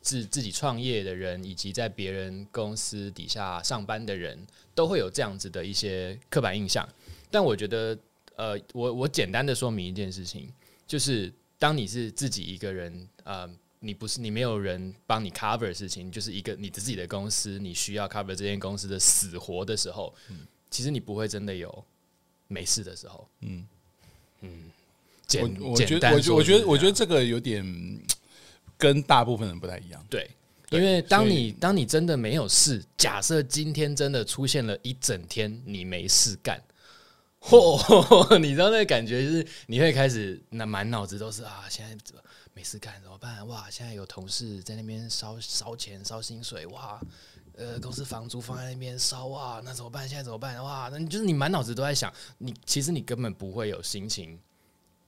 自自己创业的人，以及在别人公司底下上班的人，都会有这样子的一些刻板印象。但我觉得，呃，我我简单的说明一件事情，就是当你是自己一个人，呃，你不是你没有人帮你 cover 的事情，就是一个你自己的公司，你需要 cover 这间公司的死活的时候，嗯，其实你不会真的有没事的时候，嗯嗯，简我我觉得我我觉得我觉得这个有点跟大部分人不太一样，对，因为当你当你真的没有事，假设今天真的出现了一整天你没事干。嚯！你知道那感觉就是，你会开始那满脑子都是啊，现在怎么没事干怎么办？哇，现在有同事在那边烧烧钱烧薪水，哇，呃，公司房租放在那边烧，哇，那怎么办？现在怎么办？哇，那你就是你满脑子都在想，你其实你根本不会有心情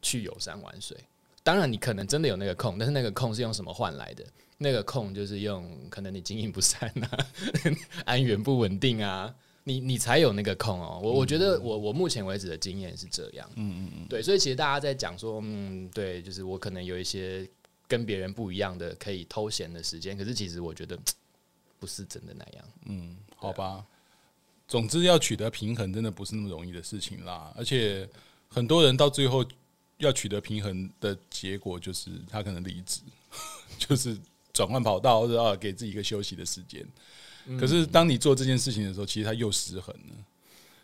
去游山玩水。当然，你可能真的有那个空，但是那个空是用什么换来的？那个空就是用可能你经营不善啊，安源不稳定啊。你你才有那个空哦，我我觉得我我目前为止的经验是这样，嗯嗯嗯，对，所以其实大家在讲说，嗯，对，就是我可能有一些跟别人不一样的可以偷闲的时间，可是其实我觉得不是真的那样，嗯，好吧，总之要取得平衡，真的不是那么容易的事情啦，而且很多人到最后要取得平衡的结果，就是他可能离职，就是转换跑道，或者啊给自己一个休息的时间。可是，当你做这件事情的时候，其实它又失衡了。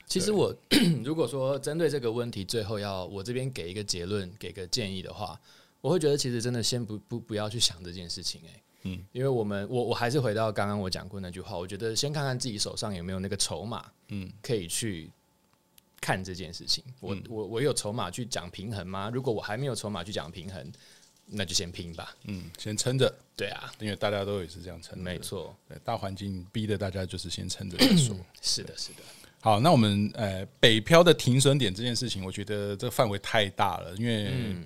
其实我 如果说针对这个问题，最后要我这边给一个结论，给个建议的话，我会觉得其实真的先不不不要去想这件事情，哎，嗯，因为我们我我还是回到刚刚我讲过那句话，我觉得先看看自己手上有没有那个筹码，嗯，可以去看这件事情。我我我有筹码去讲平衡吗？如果我还没有筹码去讲平衡。那就先拼吧，嗯，先撑着，对啊，因为大家都也是这样撑，没错，对，大环境逼的大家就是先撑着再说，是的，是的。好，那我们呃北漂的停损点这件事情，我觉得这范围太大了，因为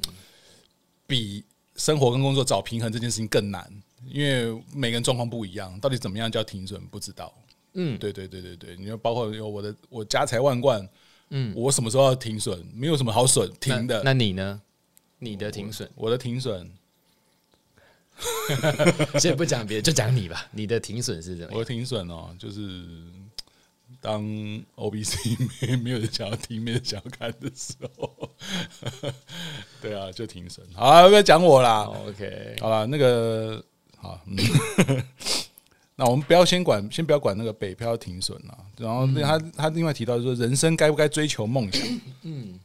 比生活跟工作找平衡这件事情更难，因为每个人状况不一样，到底怎么样叫停损不知道，嗯，对对对对对，你说包括有我的我家财万贯，嗯，我什么时候要停损？没有什么好损停的，那你呢？你的停损，我的停损，先不讲别的，就讲你吧。你的停损是怎么？我的停损哦，就是当 O B C 没没有人想要听，没人想要看的时候，对啊，就停损。好，不要讲我啦。OK，好了，那个好，嗯、那我们不要先管，先不要管那个北漂停损了。然后他他另外提到说，人生该不该追求梦想？嗯。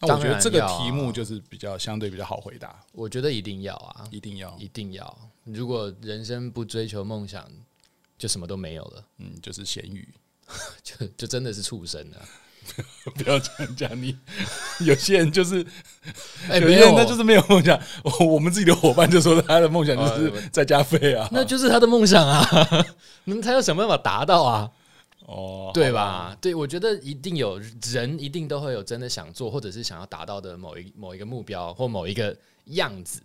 我觉得这个题目就是比较相对比较好回答。我觉得一定要啊，一定要，一定要。如果人生不追求梦想，就什么都没有了。嗯，就是咸鱼，就就真的是畜生了。不要这样讲，你 有些人就是，哎，有些人他就是没有梦想。我我们自己的伙伴就说他的梦想就是在加菲啊，那就是他的梦想啊，那他要想办法达到啊。哦，对吧？对，我觉得一定有人一定都会有真的想做或者是想要达到的某一某一个目标或某一个样子，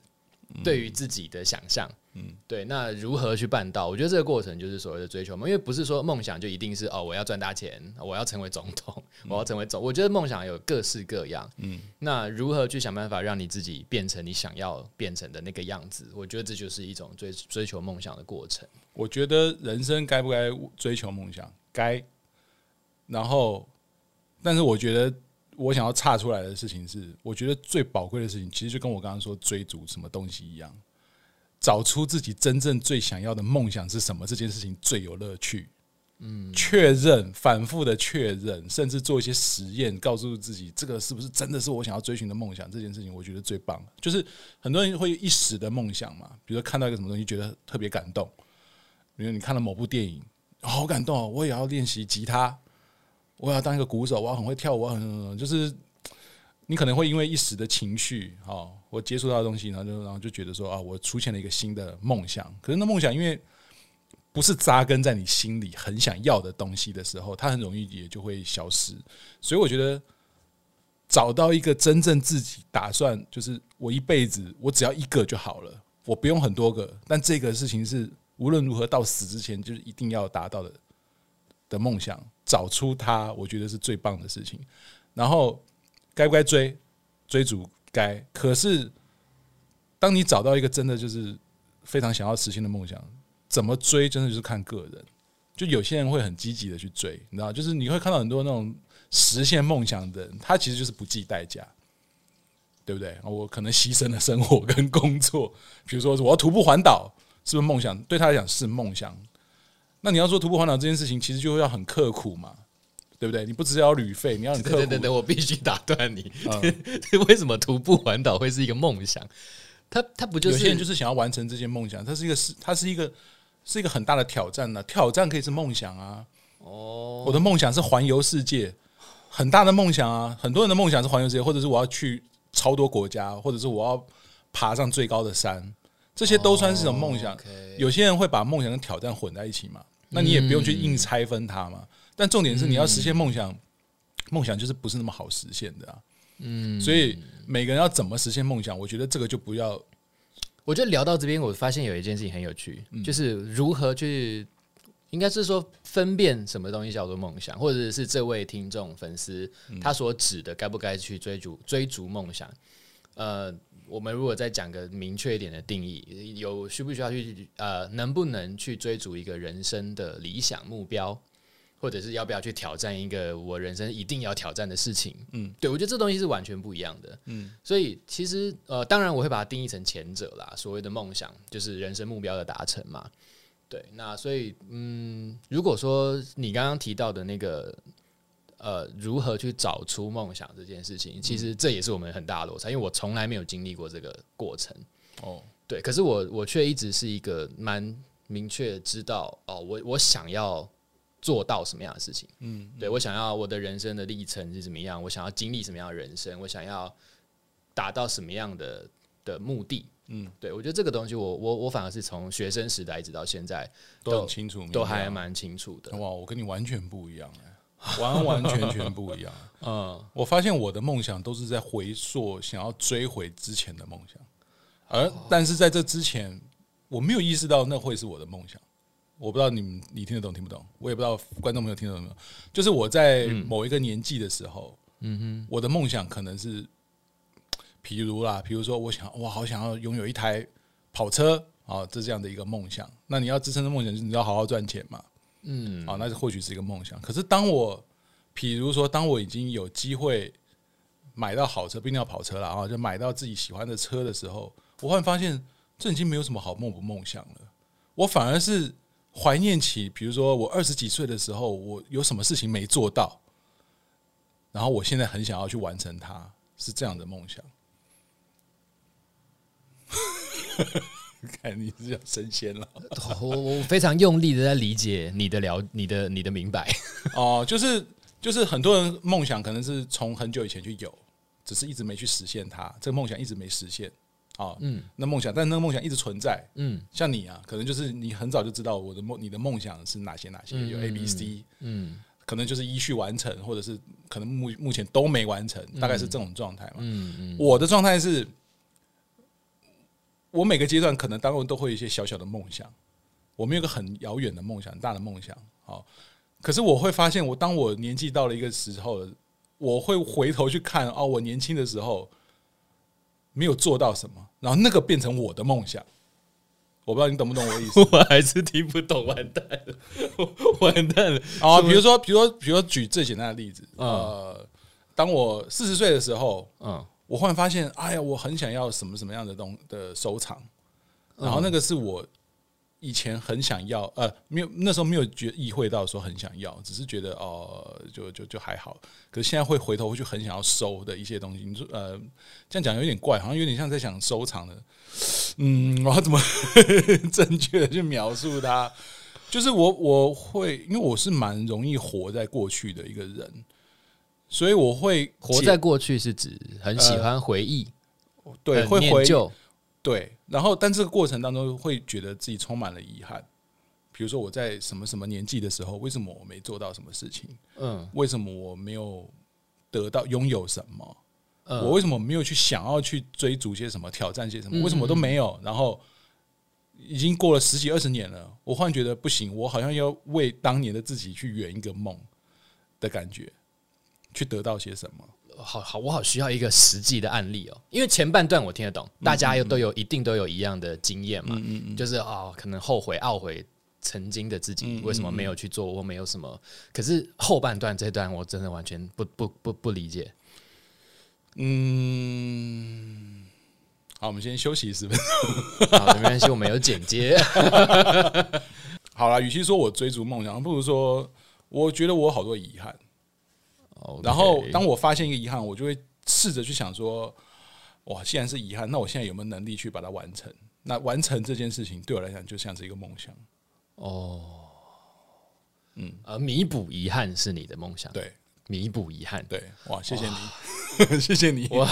对于自己的想象。嗯，对，那如何去办到？我觉得这个过程就是所谓的追求梦，因为不是说梦想就一定是哦，我要赚大钱，我要成为总统，我要成为总。我觉得梦想有各式各样。嗯，那如何去想办法让你自己变成你想要变成的那个样子？我觉得这就是一种追追求梦想的过程。我觉得人生该不该追求梦想？该。然后，但是我觉得我想要岔出来的事情是，我觉得最宝贵的事情，其实就跟我刚刚说追逐什么东西一样。找出自己真正最想要的梦想是什么，这件事情最有乐趣。嗯，确认、反复的确认，甚至做一些实验，告诉自己这个是不是真的是我想要追寻的梦想。这件事情我觉得最棒。就是很多人会一时的梦想嘛，比如说看到一个什么东西觉得特别感动，比如你看了某部电影，好感动哦，我也要练习吉他，我要当一个鼓手，我要很会跳舞，我很就是。你可能会因为一时的情绪，哈，我接触到的东西，然后就然后就觉得说啊，我出现了一个新的梦想。可是那梦想因为不是扎根在你心里很想要的东西的时候，它很容易也就会消失。所以我觉得找到一个真正自己打算，就是我一辈子我只要一个就好了，我不用很多个。但这个事情是无论如何到死之前就是一定要达到的的梦想，找出它，我觉得是最棒的事情。然后。该不该追？追逐该。可是，当你找到一个真的就是非常想要实现的梦想，怎么追，真的就是看个人。就有些人会很积极的去追，你知道，就是你会看到很多那种实现梦想的人，他其实就是不计代价，对不对？我可能牺牲了生活跟工作，比如说我要徒步环岛，是不是梦想？对他来讲是梦想。那你要说徒步环岛这件事情，其实就会要很刻苦嘛。对不对？你不只要旅费，你要很刻苦。对对对，我必须打断你。嗯、为什么徒步环岛会是一个梦想？他他不就是有些人就是想要完成这些梦想？它是一个是它是一个是一个很大的挑战呢、啊。挑战可以是梦想啊。哦，我的梦想是环游世界，很大的梦想啊。很多人的梦想是环游世界，或者是我要去超多国家，或者是我要爬上最高的山，这些都算是一种梦想。有些人会把梦想跟挑战混在一起嘛？那你也不用去硬拆分它嘛。但重点是你要实现梦想，梦想就是不是那么好实现的啊。嗯，所以每个人要怎么实现梦想，我觉得这个就不要。我觉得聊到这边，我发现有一件事情很有趣，就是如何去，应该是说分辨什么东西叫做梦想，或者是这位听众粉丝他所指的该不该去追逐追逐梦想。呃，我们如果再讲个明确一点的定义，有需不需要去呃，能不能去追逐一个人生的理想目标？或者是要不要去挑战一个我人生一定要挑战的事情？嗯，对，我觉得这东西是完全不一样的。嗯，所以其实呃，当然我会把它定义成前者啦。所谓的梦想就是人生目标的达成嘛。对，那所以嗯，如果说你刚刚提到的那个呃，如何去找出梦想这件事情，其实这也是我们很大的落差，因为我从来没有经历过这个过程。哦，对，可是我我却一直是一个蛮明确知道哦，我我想要。做到什么样的事情？嗯，对，我想要我的人生的历程是怎么样？我想要经历什么样的人生？我想要达到什么样的的目的？嗯，对，我觉得这个东西我，我我我反而是从学生时代一直到现在都，都很清楚，都还蛮清楚的。哇，我跟你完全不一样，完完全全不一样。嗯，我发现我的梦想都是在回溯，想要追回之前的梦想，而但是在这之前，我没有意识到那会是我的梦想。我不知道你们你听得懂听不懂，我也不知道观众朋友听得懂没有。就是我在某一个年纪的时候，嗯哼，我的梦想可能是，譬如啦，比如说，我想，我好想要拥有一台跑车啊，这这样的一个梦想。那你要支撑的梦想就是你要好好赚钱嘛，嗯，啊，那是或许是一个梦想。可是当我，比如说，当我已经有机会买到好车，不一定要跑车了啊，就买到自己喜欢的车的时候，我忽然发现这已经没有什么好梦不梦想了。我反而是。怀念起，比如说我二十几岁的时候，我有什么事情没做到，然后我现在很想要去完成它，是这样的梦想。看你是要升仙了，我我非常用力的在理解你的了，你的你的明白。哦，就是就是很多人梦想可能是从很久以前就有，只是一直没去实现它，这个梦想一直没实现。啊，嗯，那梦想，但那个梦想一直存在，嗯，像你啊，可能就是你很早就知道我的梦，你的梦想是哪些哪些，有 A、B、C，嗯，可能就是依序完成，或者是可能目目前都没完成，大概是这种状态嘛，嗯嗯，我的状态是，我每个阶段可能当中都会有一些小小的梦想，我们有个很遥远的梦想，很大的梦想，好，可是我会发现，我当我年纪到了一个时候，我会回头去看，哦，我年轻的时候。没有做到什么，然后那个变成我的梦想，我不知道你懂不懂我的意思？我还是听不懂，完蛋了，完蛋了啊！比如说，比如说，比如说，举最简单的例子，呃，当我四十岁的时候，嗯，我忽然发现，哎呀，我很想要什么什么样的东的收藏，然后那个是我。以前很想要，呃，没有那时候没有觉意会到说很想要，只是觉得哦、就就就还好。可是现在会回头会去很想要收的一些东西，你说呃，这样讲有点怪，好像有点像在想收藏的。嗯，我要怎么 正确的去描述它？就是我我会，因为我是蛮容易活在过去的一个人，所以我会活在过去是指很喜欢回忆，呃、对，会回忆。对，然后但这个过程当中会觉得自己充满了遗憾，比如说我在什么什么年纪的时候，为什么我没做到什么事情？嗯，为什么我没有得到拥有什么？嗯，我为什么没有去想要去追逐些什么，挑战些什么？为什么都没有？然后已经过了十几二十年了，我忽然觉得不行，我好像要为当年的自己去圆一个梦的感觉，去得到些什么。好好，我好需要一个实际的案例哦，因为前半段我听得懂，大家又都有一定都有一样的经验嘛，嗯嗯，就是哦，可能后悔懊悔曾经的自己为什么没有去做，我没有什么。可是后半段这段我真的完全不不不不理解。嗯，好，我们先休息十分钟，好，没关系，我们有剪接。好了，与其说我追逐梦想，不如说我觉得我有好多遗憾。Okay. 然后，当我发现一个遗憾，我就会试着去想说：哇，既然是遗憾，那我现在有没有能力去把它完成？那完成这件事情对我来讲，就像是一个梦想。哦，嗯，而弥补遗憾是你的梦想，对，弥补遗憾，对，哇，谢谢你，谢谢你，我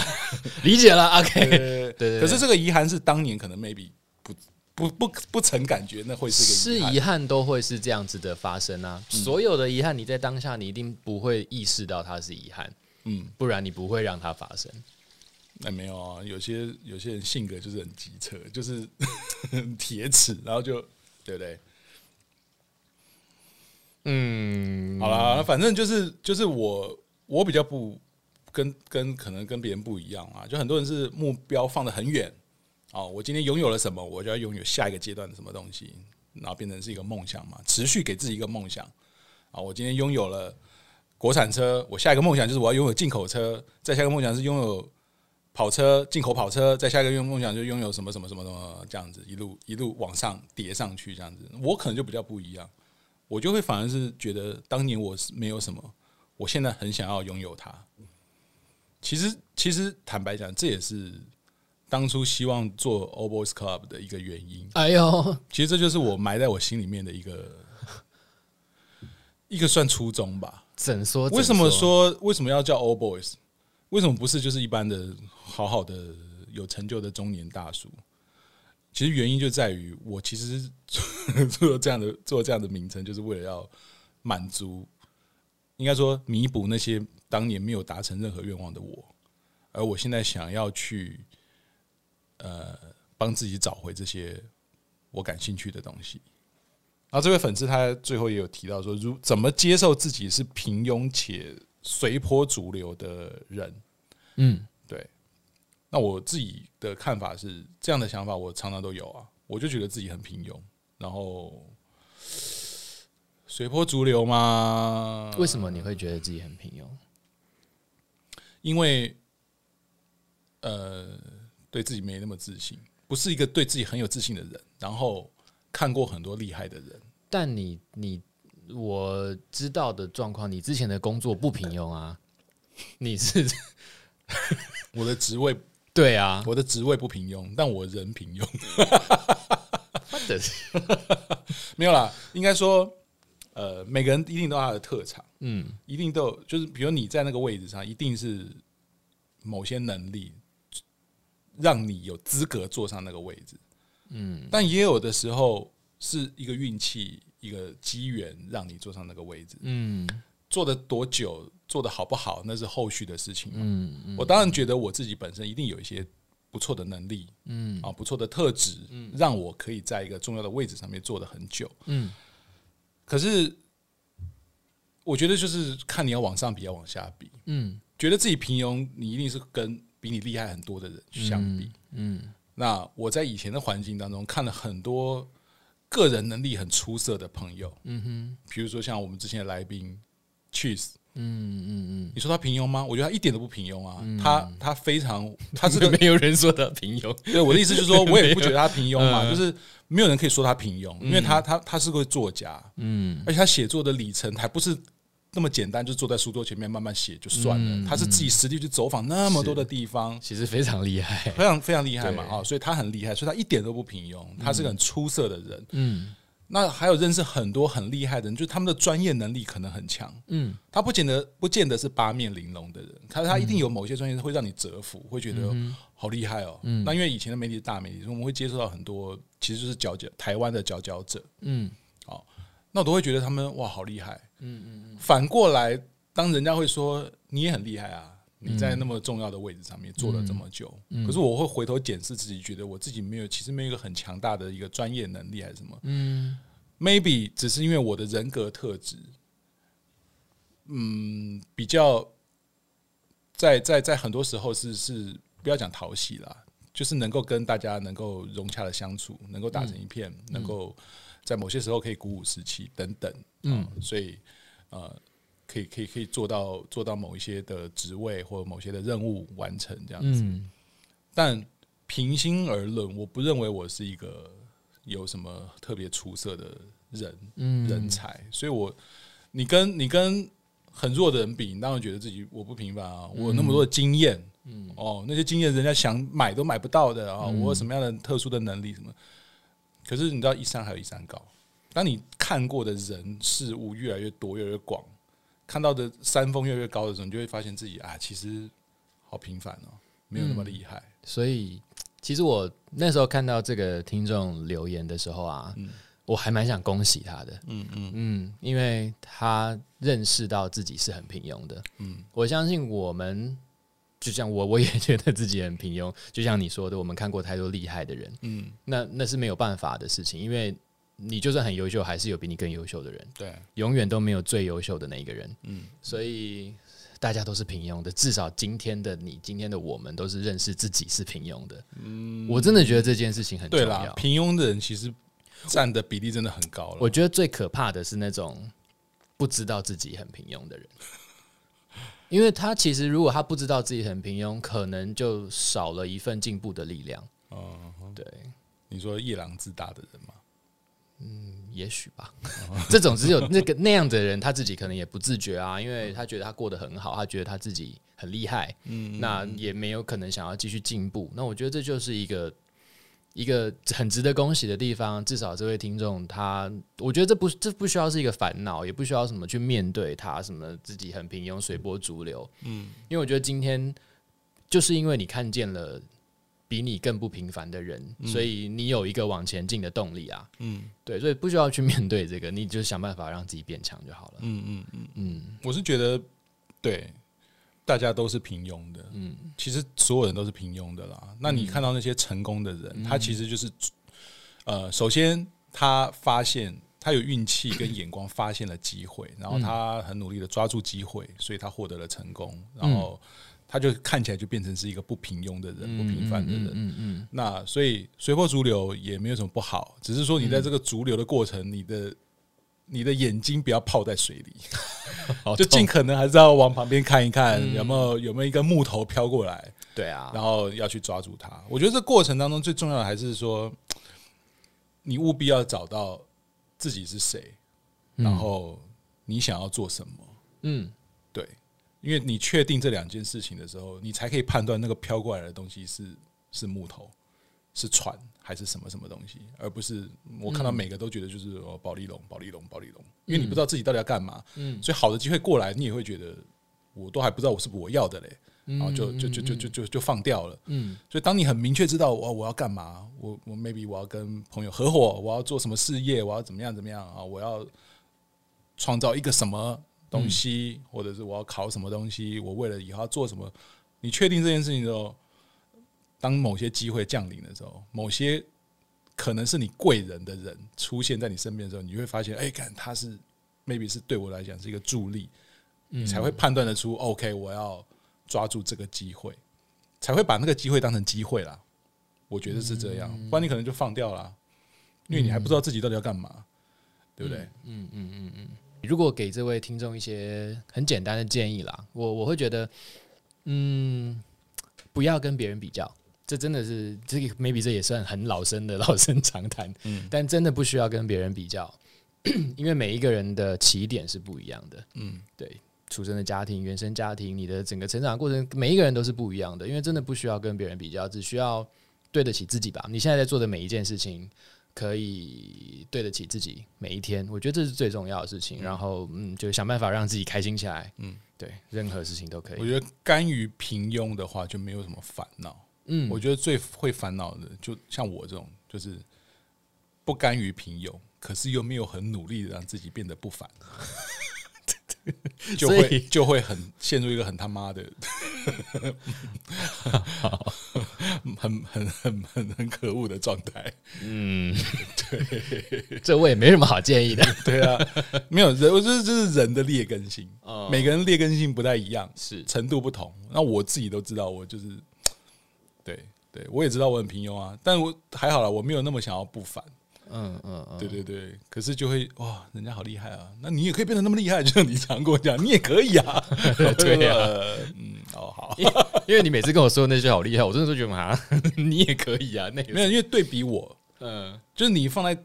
理解了。OK，对，对，对，可是这个遗憾是当年可能 maybe 不。不不不曾感觉那会是个遗憾，是遗憾都会是这样子的发生啊！嗯、所有的遗憾，你在当下你一定不会意识到它是遗憾，嗯，不然你不会让它发生。那、欸、没有啊，有些有些人性格就是很急车，就是 很铁齿，然后就对不对？嗯，好啦，反正就是就是我我比较不跟跟可能跟别人不一样啊，就很多人是目标放得很远。哦，我今天拥有了什么，我就要拥有下一个阶段的什么东西，然后变成是一个梦想嘛，持续给自己一个梦想。啊，我今天拥有了国产车，我下一个梦想就是我要拥有进口车，再下一个梦想是拥有跑车，进口跑车，再下一个梦想就拥有什么什么什么什么这样子，一路一路往上叠上去这样子。我可能就比较不一样，我就会反而是觉得当年我是没有什么，我现在很想要拥有它。其实，其实坦白讲，这也是。当初希望做 Old Boys Club 的一个原因，哎呦，其实这就是我埋在我心里面的一个 一个算初衷吧。怎说？为什么说为什么要叫 Old Boys？为什么不是就是一般的好好的有成就的中年大叔？其实原因就在于我其实做这样的 做这样的名称，就是为了要满足，应该说弥补那些当年没有达成任何愿望的我，而我现在想要去。呃，帮自己找回这些我感兴趣的东西。然后这位粉丝他最后也有提到说，如怎么接受自己是平庸且随波逐流的人？嗯，对。那我自己的看法是，这样的想法我常常都有啊。我就觉得自己很平庸，然后随波逐流吗？为什么你会觉得自己很平庸？因为，呃。对自己没那么自信，不是一个对自己很有自信的人。然后看过很多厉害的人，但你你我知道的状况，你之前的工作不平庸啊？你是 我的职位对啊，我的职位不平庸，但我人平庸。没有啦，应该说，呃，每个人一定都有他的特长，嗯，一定都有，就是比如你在那个位置上，一定是某些能力让你有资格坐上那个位置，嗯，但也有的时候是一个运气、一个机缘让你坐上那个位置，嗯，做的多久、做的好不好，那是后续的事情嘛。嗯嗯。我当然觉得我自己本身一定有一些不错的能力，嗯。啊，不错的特质，嗯。让我可以在一个重要的位置上面坐的很久。嗯，可是我觉得就是看你要往上比，要往下比。嗯。觉得自己平庸，你一定是跟比你厉害很多的人去相比。嗯。那我在以前的环境当中看了很多个人能力很出色的朋友，嗯哼，比如说像我们之前的来宾 Cheese，嗯嗯嗯。你说他平庸吗？我觉得他一点都不平庸啊，他他非常，他是没有人说他平庸，对我的意思就是说，我也不觉得他平庸嘛，嗯。就是没有人可以说他平庸，因为他他他是个作家，嗯。而且他写作的里程还不是那么简单，就坐在书桌前面慢慢写就算嗯了，他是自己实地去走访那么多的地方，其实非常厉害，非常非常厉害嘛对。啊，所以他很厉害，所以他一点都不平庸，他是个很出色的人。嗯。那还有认识很多很厉害的人，就是他们的专业能力可能很强，嗯。他不见得不见得是八面玲珑的人，他他一定有某些专业会让你折服，会觉得好厉害哦。那因为以前的媒体是大媒体，所以我们会接触到很多其实就是佼佼台湾的佼佼者，嗯。那我都会觉得他们哇好厉害。嗯嗯反过来，当人家会说你也很厉害啊，你在那么重要的位置上面做了这么久，可是我会回头检视自己，觉得我自己没有，其实没有一个很强大的一个专业能力还是什么。嗯，maybe 只是因为我的人格特质，嗯，比较在在在很多时候是是不要讲讨喜啦，就是能够跟大家能够融洽的相处，能够打成一片，能够在某些时候可以鼓舞士气等等，嗯，所以呃。可以可以可以做到做到某一些的职位或者某些的任务完成这样子，嗯。但平心而论，我不认为我是一个有什么特别出色的人嗯。人才，所以我你跟你跟很弱的人比，你当然觉得自己我不平凡啊，我有那么多的经验，嗯。哦，那些经验人家想买都买不到的啊，我有什么样的特殊的能力什么？可是你知道一山还有一山高，当你看过的人事物越来越多，越来越广。看到的山峰越来越高的时候，你就会发现自己啊，其实好平凡哦，没有那么厉害。所以其实我那时候看到这个听众留言的时候啊，我还蛮想恭喜他的，嗯嗯。嗯，因为他认识到自己是很平庸的，嗯，我相信我们就像我，我也 觉得自己很平庸，就像你说的，我们看过太多厉害的人，嗯，那那是没有办法的事情，因为你就算很优秀，还是有比你更优秀的人，对，永远都没有最优秀的那一个人，嗯，所以大家都是平庸的，至少今天的你，今天的我们都是认识自己是平庸的，嗯，我真的觉得这件事情很重要，，平庸的人其实占的比例真的很高了。我觉得最可怕的是那种不知道自己很平庸的人，因为他其实如果他不知道自己很平庸，可能就少了一份进步的力量。哦，对，你说夜郎自大的人嘛，也许吧。这种只有那个那样的人，他自己可能也不自觉啊，因为他觉得他过得很好，他觉得他自己很厉害，嗯，那也没有可能想要继续进步。那我觉得这就是一个一个很值得恭喜的地方。至少这位听众他，我觉得这不这不需要是一个烦恼，也不需要什么去面对他什么自己很平庸、随波逐流。嗯，因为我觉得今天就是因为你看见了比你更不平凡的人，所以你有一个往前进的动力啊。嗯 对，所以不需要去面对这个，你就想办法让自己变强就好了。嗯嗯嗯，嗯我是觉得对，大家都是平庸的，嗯。其实所有人都是平庸的啦。那你看到那些成功的人，他其实就是，呃，首先他发现他有运气跟眼光，发现了机会，然后他很努力的抓住机会，所以他获得了成功，然后他就看起来就变成是一个不平庸的人，不平凡的人。嗯嗯那所以随波逐流也没有什么不好，只是说你在这个逐流的过程，你的你的眼睛不要泡在水里，嗯，就尽可能还是要往旁边看一看，有没有有没有一个木头飘过来，对啊，然后要去抓住它。我觉得这过程当中最重要的还是说，你务必要找到自己是谁，然后你想要做什么。嗯。对，因为你确定这两件事情的时候，你才可以判断那个飘过来的东西是是木头，是船还是什么什么东西，而不是我看到每个都觉得就是哦，保利龙，保利龙，保利龙，因为你不知道自己到底要干嘛，嗯，所以好的机会过来，你也会觉得我都还不知道我是不是我要的嘞，然后就就就就就就就放掉了，嗯，所以当你很明确知道我我要干嘛，我我 maybe 我要跟朋友合伙，我要做什么事业，我要怎么样怎么样啊，我要创造一个什么东西，或者是我要考什么东西，我为了以后要做什么，你确定这件事情之后。当某些机会降临的时候，某些可能是你贵人的人出现在你身边的时候，你会发现，哎，看他是 maybe 是对我来讲是一个助力，你才会判断得出，OK，我要抓住这个机会，才会把那个机会当成机会啦。我觉得是这样，不然你可能就放掉了，因为你还不知道自己到底要干嘛，对不对？嗯嗯嗯嗯。如果给这位听众一些很简单的建议啦，我我会觉得，嗯，不要跟别人比较。这真的是这个，maybe 这也算很老生的老生常谈，嗯，但真的不需要跟别人比较，因为每一个人的起点是不一样的，嗯，对，出生的家庭、原生家庭，你的整个成长过程，每一个人都是不一样的，因为真的不需要跟别人比较，只需要对得起自己吧。你现在在做的每一件事情，可以对得起自己每一天，我觉得这是最重要的事情。然后，嗯，就想办法让自己开心起来，嗯，对，任何事情都可以。我觉得甘于平庸的话，就没有什么烦恼。嗯，我觉得最会烦恼的，就像我这种，就是不甘于平庸，可是又没有很努力的让自己变得不凡，就会就会很陷入一个很他妈的，很很很很很可恶的状态。嗯，对，这我也没什么好建议的。对啊，没有人，我觉得这是人的劣根性，每个人劣根性不太一样，是程度不同。那我自己都知道，我就是。对对，我也知道我很平庸啊，但我还好啦，我没有那么想要不凡。嗯嗯嗯，对对对，可是就会哇，人家好厉害啊，那你也可以变得那么厉害，就像你常跟我讲，你也可以啊。对呀，嗯，哦好，因为你每次跟我说那些好厉害，我真的都觉得啊，你也可以啊。那没有，因为对比我，嗯，就是你放在。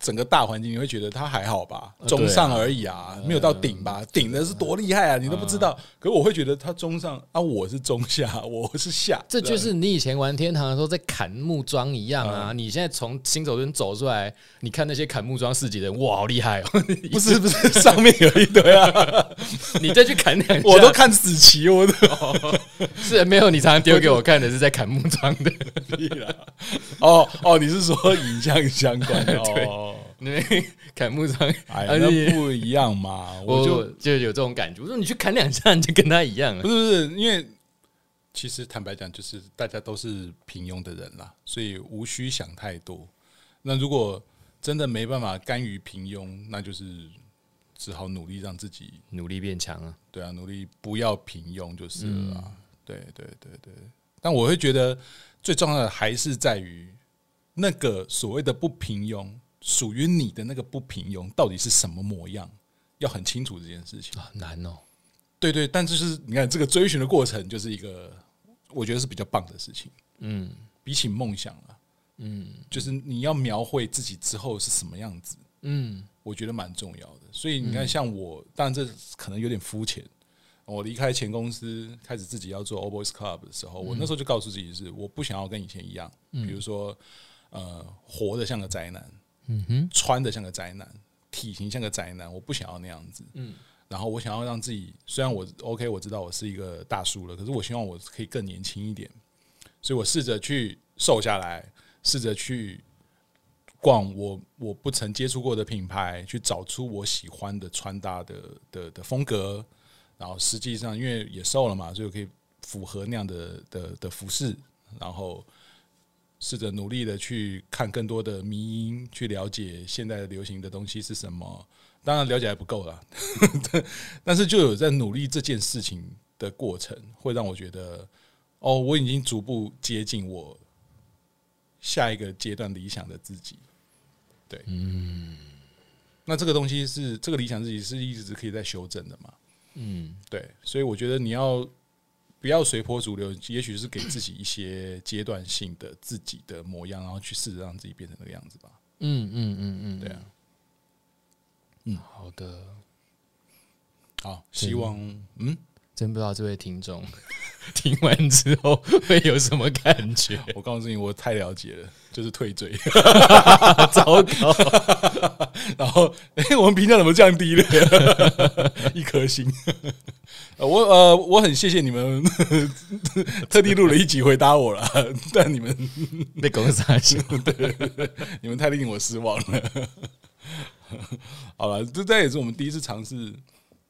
整个大环境，你会觉得他还好吧，中上而已啊，没有到顶吧？顶的是多厉害啊，你都不知道。可是我会觉得他中上啊，我是中下，我是下。这就是你以前玩天堂的时候在砍木桩一样啊！你现在从新手村走出来，你看那些砍木桩四级的人，哇，好厉害哦！不是不是，上面有一堆啊，你再去砍两，我都看死棋，我都是没有。你常常丢给我看的是在砍木桩的，哦哦，你是说影像相关的？对。那砍木桩，哎，那不一样嘛？我就就有这种感觉。我说你去砍两下，你就跟他一样了。不是不是，因为其实坦白讲，就是大家都是平庸的人啦，所以无需想太多。那如果真的没办法甘于平庸，那就是只好努力让自己 努力变强啊。对啊，努力不要平庸就是了啦。对对对对。但我会觉得最重要的还是在于那个所谓的不平庸。属于你的那个不平庸到底是什么模样？要很清楚这件事情啊，难哦。对对，但就是你看这个追寻的过程，就是一个我觉得是比较棒的事情。嗯，比起梦想啊，嗯，就是你要描绘自己之后是什么样子，嗯，我觉得蛮重要的。所以你看，像我，当然这可能有点肤浅。我离开前公司，开始自己要做 Old Boys Club 的时候，我那时候就告诉自己是，我不想要跟以前一样，比如说呃，活得像个宅男。嗯哼，穿的像个宅男，体型像个宅男，我不想要那样子。嗯，然后我想要让自己，虽然我 OK，我知道我是一个大叔了，可是我希望我可以更年轻一点，所以我试着去瘦下来，试着去逛我我不曾接触过的品牌，去找出我喜欢的穿搭的的的风格，然后实际上因为也瘦了嘛，所以我可以符合那样的的的服饰，然后。试着努力的去看更多的迷因，去了解现在流行的东西是什么。当然了解还不够啦，但是就有在努力这件事情的过程，会让我觉得，哦，我已经逐步接近我下一个阶段理想的自己。对，嗯，那这个东西是这个理想自己是一直可以在修正的嘛？嗯，对，所以我觉得你要。不要随波逐流，也许是给自己一些阶段性的自己的模样，然后去试着让自己变成那个样子吧。嗯嗯嗯嗯，对啊。嗯，好的。好，希望嗯，真不知道这位听众 听完之后会有什么感觉？我告诉你，我太了解了，就是退追，糟糕。然后，哎、欸，我们评价怎么降低了？一颗星。我呃，我很谢谢你们特地录了一集回答我了，但你们被公司还是对，对，对，你们太令我失望了。好了，这这也是我们第一次尝试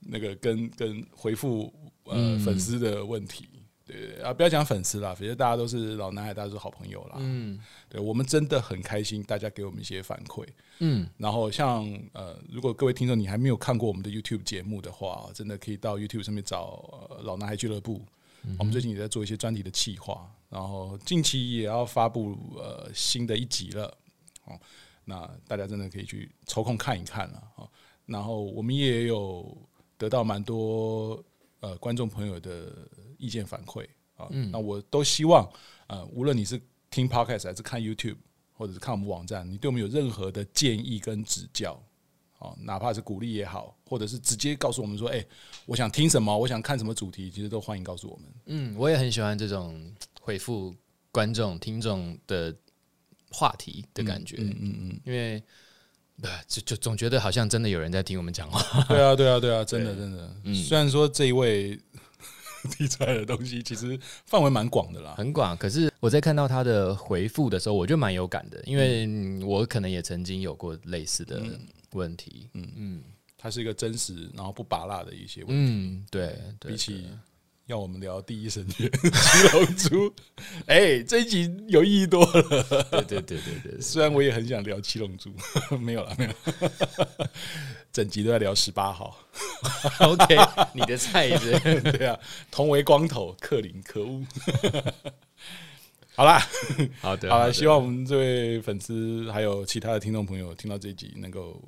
那个跟跟回复呃、嗯、粉丝的问题。对啊，不要讲粉丝啦，反正大家都是老男孩，大家都是好朋友啦。嗯，对，我们真的很开心，大家给我们一些反馈。嗯，然后像呃，如果各位听众你还没有看过我们的 YouTube 节目的话，真的可以到 YouTube 上面找、呃、老男孩俱乐部。嗯、我们最近也在做一些专题的企划，然后近期也要发布呃新的一集了。哦，那大家真的可以去抽空看一看了。哦，然后我们也有得到蛮多呃观众朋友的。意见反馈啊，那我都希望，呃，无论你是听 Podcast 还是看 YouTube，或者是看我们网站，你对我们有任何的建议跟指教，啊，哪怕是鼓励也好，或者是直接告诉我们说，哎，我想听什么，我想看什么主题，其实都欢迎告诉我们。嗯，我也很喜欢这种回复观众、听众的话题的感觉。嗯嗯嗯，因为对，就就总觉得好像真的有人在听我们讲话。对啊，对啊，对啊，真的真的。嗯，虽然说这一位。提出来的东西其实范围蛮广的啦，很广。可是我在看到他的回复的时候，我就蛮有感的，因为我可能也曾经有过类似的问题。嗯嗯，它是一个真实然后不拔辣的一些问题。嗯，对，比起要我们聊第一神拳 七龙珠，哎，这一集有意义多了。对对对对对，虽然我也很想聊七龙珠，没有了，没有。整集都在聊十八号，OK，你的菜是？对啊，同为光头，克林，可恶。好啦，好的，好了，希望我们这位粉丝还有其他的听众朋友听到这一集能够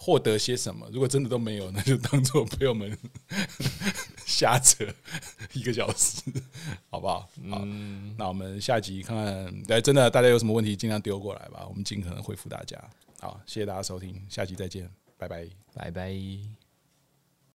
获得些什么。如果真的都没有，那就当做朋友们 瞎扯一个小时，好不好？好，嗯，那我们下集看看，来，真的大家有什么问题，尽量丢过来吧，我们尽可能回复大家。好，谢谢大家收听，下集再见。拜拜，拜拜。